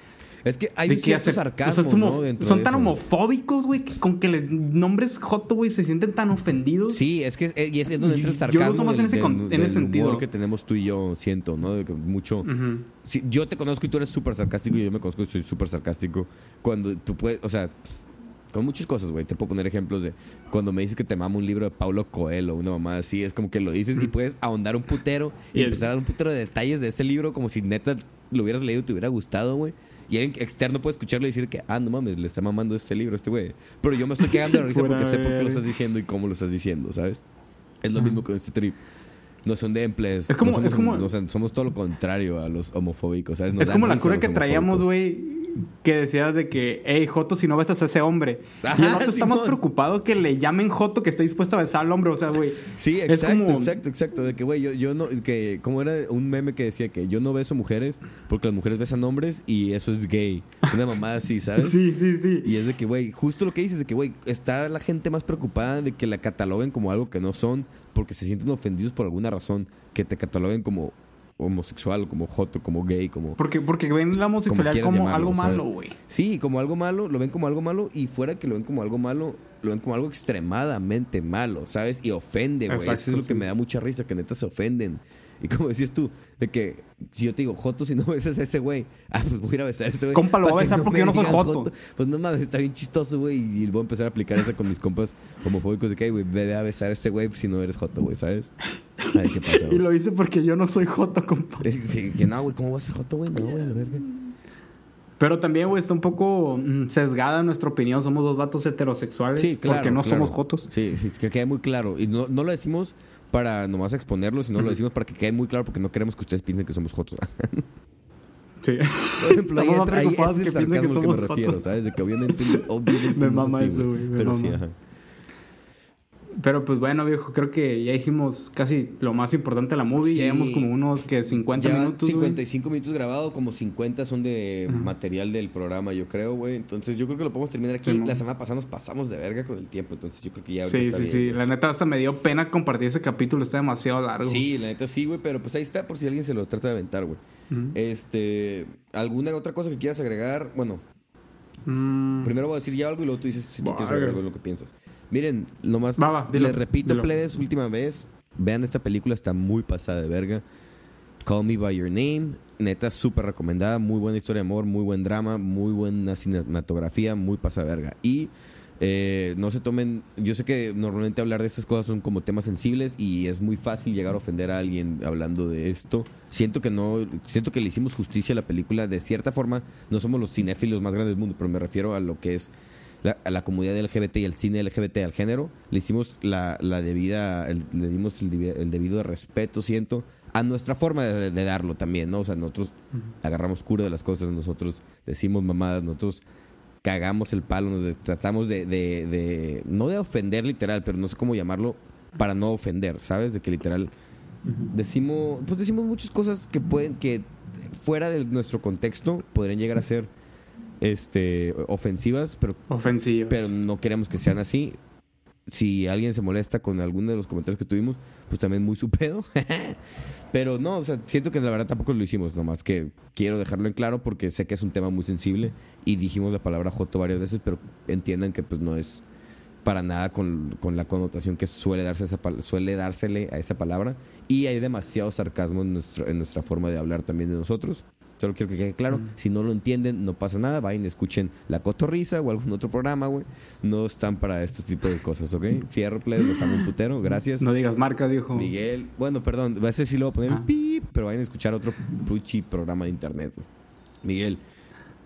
S3: Es que hay un
S2: que
S3: cierto
S2: hacer-
S3: sarcasmo,
S2: o sea,
S3: ¿no? Dentro
S2: son
S3: de
S2: tan
S3: eso.
S2: homofóbicos, güey, que con que les nombres Joto, güey, se sienten tan ofendidos.
S3: Sí, es que es, y ese es donde entra el
S2: Yo lo
S3: sarcasmo
S2: uso más en ese
S3: del-
S2: en
S3: del
S2: ese sentido.
S3: humor que tenemos tú y yo, siento, ¿no? De que mucho... Yo te conozco y tú eres súper sarcástico y yo me conozco y soy súper sarcástico. Cuando tú puedes, o sea, con muchas cosas, güey. Te puedo poner ejemplos de cuando me dices que te mama un libro de Paulo Coelho, una mamá así, es como que lo dices y puedes ahondar un putero y,
S2: Y
S3: empezar a dar un putero de detalles de ese libro como si neta lo hubieras leído y te hubiera gustado, güey. Y alguien externo puede escucharlo y decir que, ah, no mames, le está mamando este libro a este güey. Pero yo me estoy cagando de [LAUGHS] risa
S2: Buena
S3: porque sé por qué lo estás diciendo y cómo lo estás diciendo, ¿sabes? Es lo mismo con este trip. No son de emplees.
S2: Es como-
S3: no somos,
S2: es como-
S3: no, o sea, somos todo lo contrario a los homofóbicos, ¿sabes? Nos
S2: Es como la
S3: risa
S2: cura que traíamos, güey, que decías de que, hey, Joto, si no besas a ese hombre. y el
S3: Ajá,
S2: vato está más preocupado que le llamen Joto que está dispuesto a besar al hombre. O sea, güey.
S3: Sí, exacto,
S2: como-
S3: exacto, exacto. De que, güey, yo, yo no, que, como era un meme que decía que yo no beso mujeres porque las mujeres besan hombres y eso es gay. Una mamada así, [LAUGHS] ¿sabes?
S2: Sí, sí, sí.
S3: Y es de que, güey, justo lo que dices, de que, güey, está la gente más preocupada de que la cataloguen como algo que no son porque se sienten ofendidos por alguna razón, que te cataloguen como homosexual, como joto, como gay, como...
S2: Porque, porque ven la homosexualidad como,
S3: llamarlo,
S2: algo
S3: ¿sabes?
S2: malo, güey.
S3: Sí, como algo malo, lo ven como algo malo y fuera que lo ven como algo malo, lo ven como algo extremadamente malo, ¿sabes? Y ofende, güey. Eso es lo que me da mucha risa, que neta se ofenden. [LAUGHS] Y como decías tú, de que si yo te digo, Joto, si no [LAUGHS] besas a ese güey, ah, pues voy a ir a besar a ese güey.
S2: Compa, lo voy a besar porque yo no soy joto.
S3: Pues no mames, está bien chistoso, güey. Y voy a empezar a aplicar esa con mis compas homofóbicos de que, "Ay, güey, ve a besar a ese güey si no eres Joto, güey, ¿sabes? Ay, ¿qué pasa, [LAUGHS]
S2: Y lo hice porque yo no soy Joto, compa.
S3: Sí, que no, güey, ¿cómo vas a ser Joto, güey? No, güey, a la verga.
S2: Pero también, güey, está un poco mm, sesgada nuestra opinión. Somos dos vatos heterosexuales.
S3: Sí, claro.
S2: Porque no
S3: claro.
S2: somos jotos.
S3: Sí, sí, que quede muy claro. Y no, no lo decimos para nomás exponerlo, sino lo decimos para que quede muy claro porque no queremos que ustedes piensen que somos jotos. [LAUGHS]
S2: Sí.
S3: Por ejemplo, ahí, entra- ahí es el
S2: que que
S3: sarcasmo al que me refiero. ¿sabes? De que obviamente, obviamente
S2: Me
S3: no
S2: mama eso, güey,
S3: Pero sí,
S2: mama.
S3: ajá.
S2: Pero pues bueno, viejo, creo que ya dijimos casi lo más importante de la movie.
S3: Sí.
S2: Ya llevamos como unos que 50
S3: Ya
S2: minutos. güey.
S3: 55 minutos grabados, como 50 son de material del programa, yo creo, güey. Entonces yo creo que lo podemos terminar aquí.
S2: Sí,
S3: la semana pasada nos pasamos de verga con el tiempo, entonces yo creo que ya
S2: Sí,
S3: está
S2: sí,
S3: bien,
S2: sí.
S3: güey.
S2: La neta hasta me dio pena compartir ese capítulo. Está demasiado largo.
S3: Sí, la neta sí, güey, pero pues ahí está por si alguien se lo trata de aventar, güey. Este, ¿alguna otra cosa que quieras agregar? Bueno,
S2: Mm,
S3: primero voy a decir ya algo y luego tú dices si tú quieres agregar algo en lo que piensas. Miren, nomás
S2: Va, va, dilo,
S3: les repito,
S2: dilo.
S3: plebes, última vez, vean esta película, está muy pasada de verga. Call Me By Your Name, neta súper recomendada, muy buena historia de amor, muy buen drama, muy buena cinematografía, muy pasada de verga. Y eh, no se tomen, yo sé que normalmente hablar de estas cosas son como temas sensibles y es muy fácil llegar a ofender a alguien hablando de esto. Siento que no, siento que le hicimos justicia a la película de cierta forma. No somos los cinéfilos más grandes del mundo, pero me refiero a lo que es la, a la comunidad LGBT y al cine LGBT al género. Le hicimos la, la debida, el- le dimos el, el debido respeto, siento, a nuestra forma de, de darlo también, ¿no? O sea, nosotros agarramos cura de las cosas, nosotros decimos mamadas, nosotros cagamos el palo, nos de- tratamos de, de, de- no de ofender literal, pero no sé cómo llamarlo para no ofender, ¿sabes? De que literal decimos, pues decimos muchas cosas que pueden, que fuera de nuestro contexto podrían llegar a ser este ofensivas, pero pero no queremos que sean así. Si alguien se molesta con alguno de los comentarios que tuvimos, pues también muy su [LAUGHS] pedo. pero no, o sea, siento que la verdad tampoco lo hicimos, nomás que quiero dejarlo en claro porque sé que es un tema muy sensible y dijimos la palabra joto varias veces, pero entiendan que pues no es para nada con, con la connotación que suele, darse esa, suele dársele a esa palabra y hay demasiado sarcasmo en, nuestro, en nuestra forma de hablar también de nosotros. Solo quiero que quede claro, si no lo entienden, no pasa nada, vayan y escuchen La Cotorrisa o algún otro programa, güey. No están para este tipo de cosas, ¿ok? Fierro, plebes, los amo un putero, gracias.
S2: No digas marca, viejo.
S3: Miguel, bueno, perdón, a ese sí le voy a poner
S2: Ah.
S3: pip, pero vayan a escuchar otro puchi programa de internet, güey. Miguel,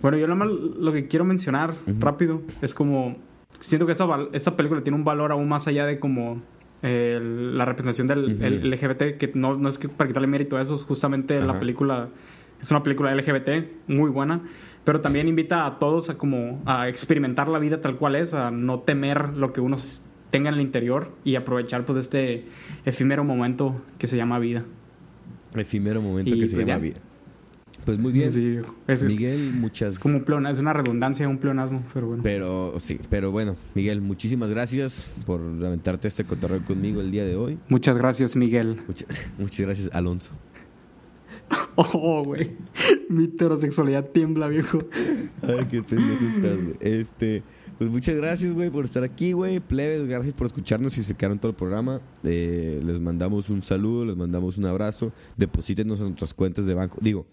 S2: Bueno, yo nada más lo que quiero mencionar rápido es como... Siento que esta, esta película tiene un valor aún más allá de como... eh, la representación del el LGBT, que no, no es que para quitarle mérito a eso, es justamente la película... Es una película LGBT muy buena, pero también invita a todos a como a experimentar la vida tal cual es, a no temer lo que uno tenga en el interior y aprovechar pues este efímero momento que se llama vida.
S3: efímero momento
S2: Y,
S3: que se
S2: pues,
S3: llama
S2: ya.
S3: vida. Pues muy bien.
S2: Sí, es, es-
S3: Miguel, muchas
S2: es como pleonasmo, es una redundancia, un pleonasmo, pero bueno.
S3: Pero sí, pero bueno, Miguel, muchísimas gracias por aventarte este cotorreo conmigo el día de hoy.
S2: Muchas gracias, Miguel.
S3: Mucha- [LAUGHS] muchas gracias, Alonso. [LAUGHS]
S2: Oh, güey. Mi heterosexualidad tiembla, viejo.
S3: Ay, qué pendejo estás, güey. Este, pues muchas gracias, güey, por estar aquí, güey. Plebes, gracias por escucharnos y se quedaron todo el programa. Eh, les mandamos un saludo, les mandamos un abrazo. Deposítenos en nuestras cuentas de banco. Digo,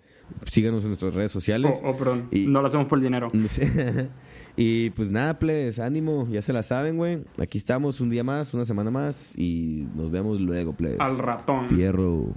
S3: síganos en nuestras redes sociales.
S2: Oh, oh, perdón.
S3: Y-
S2: No lo hacemos por el dinero. [LAUGHS]
S3: y pues nada, plebes, ánimo, ya se la saben, güey. Aquí estamos un día más, una semana más y nos vemos luego, plebes.
S2: Al ratón.
S3: Fierro.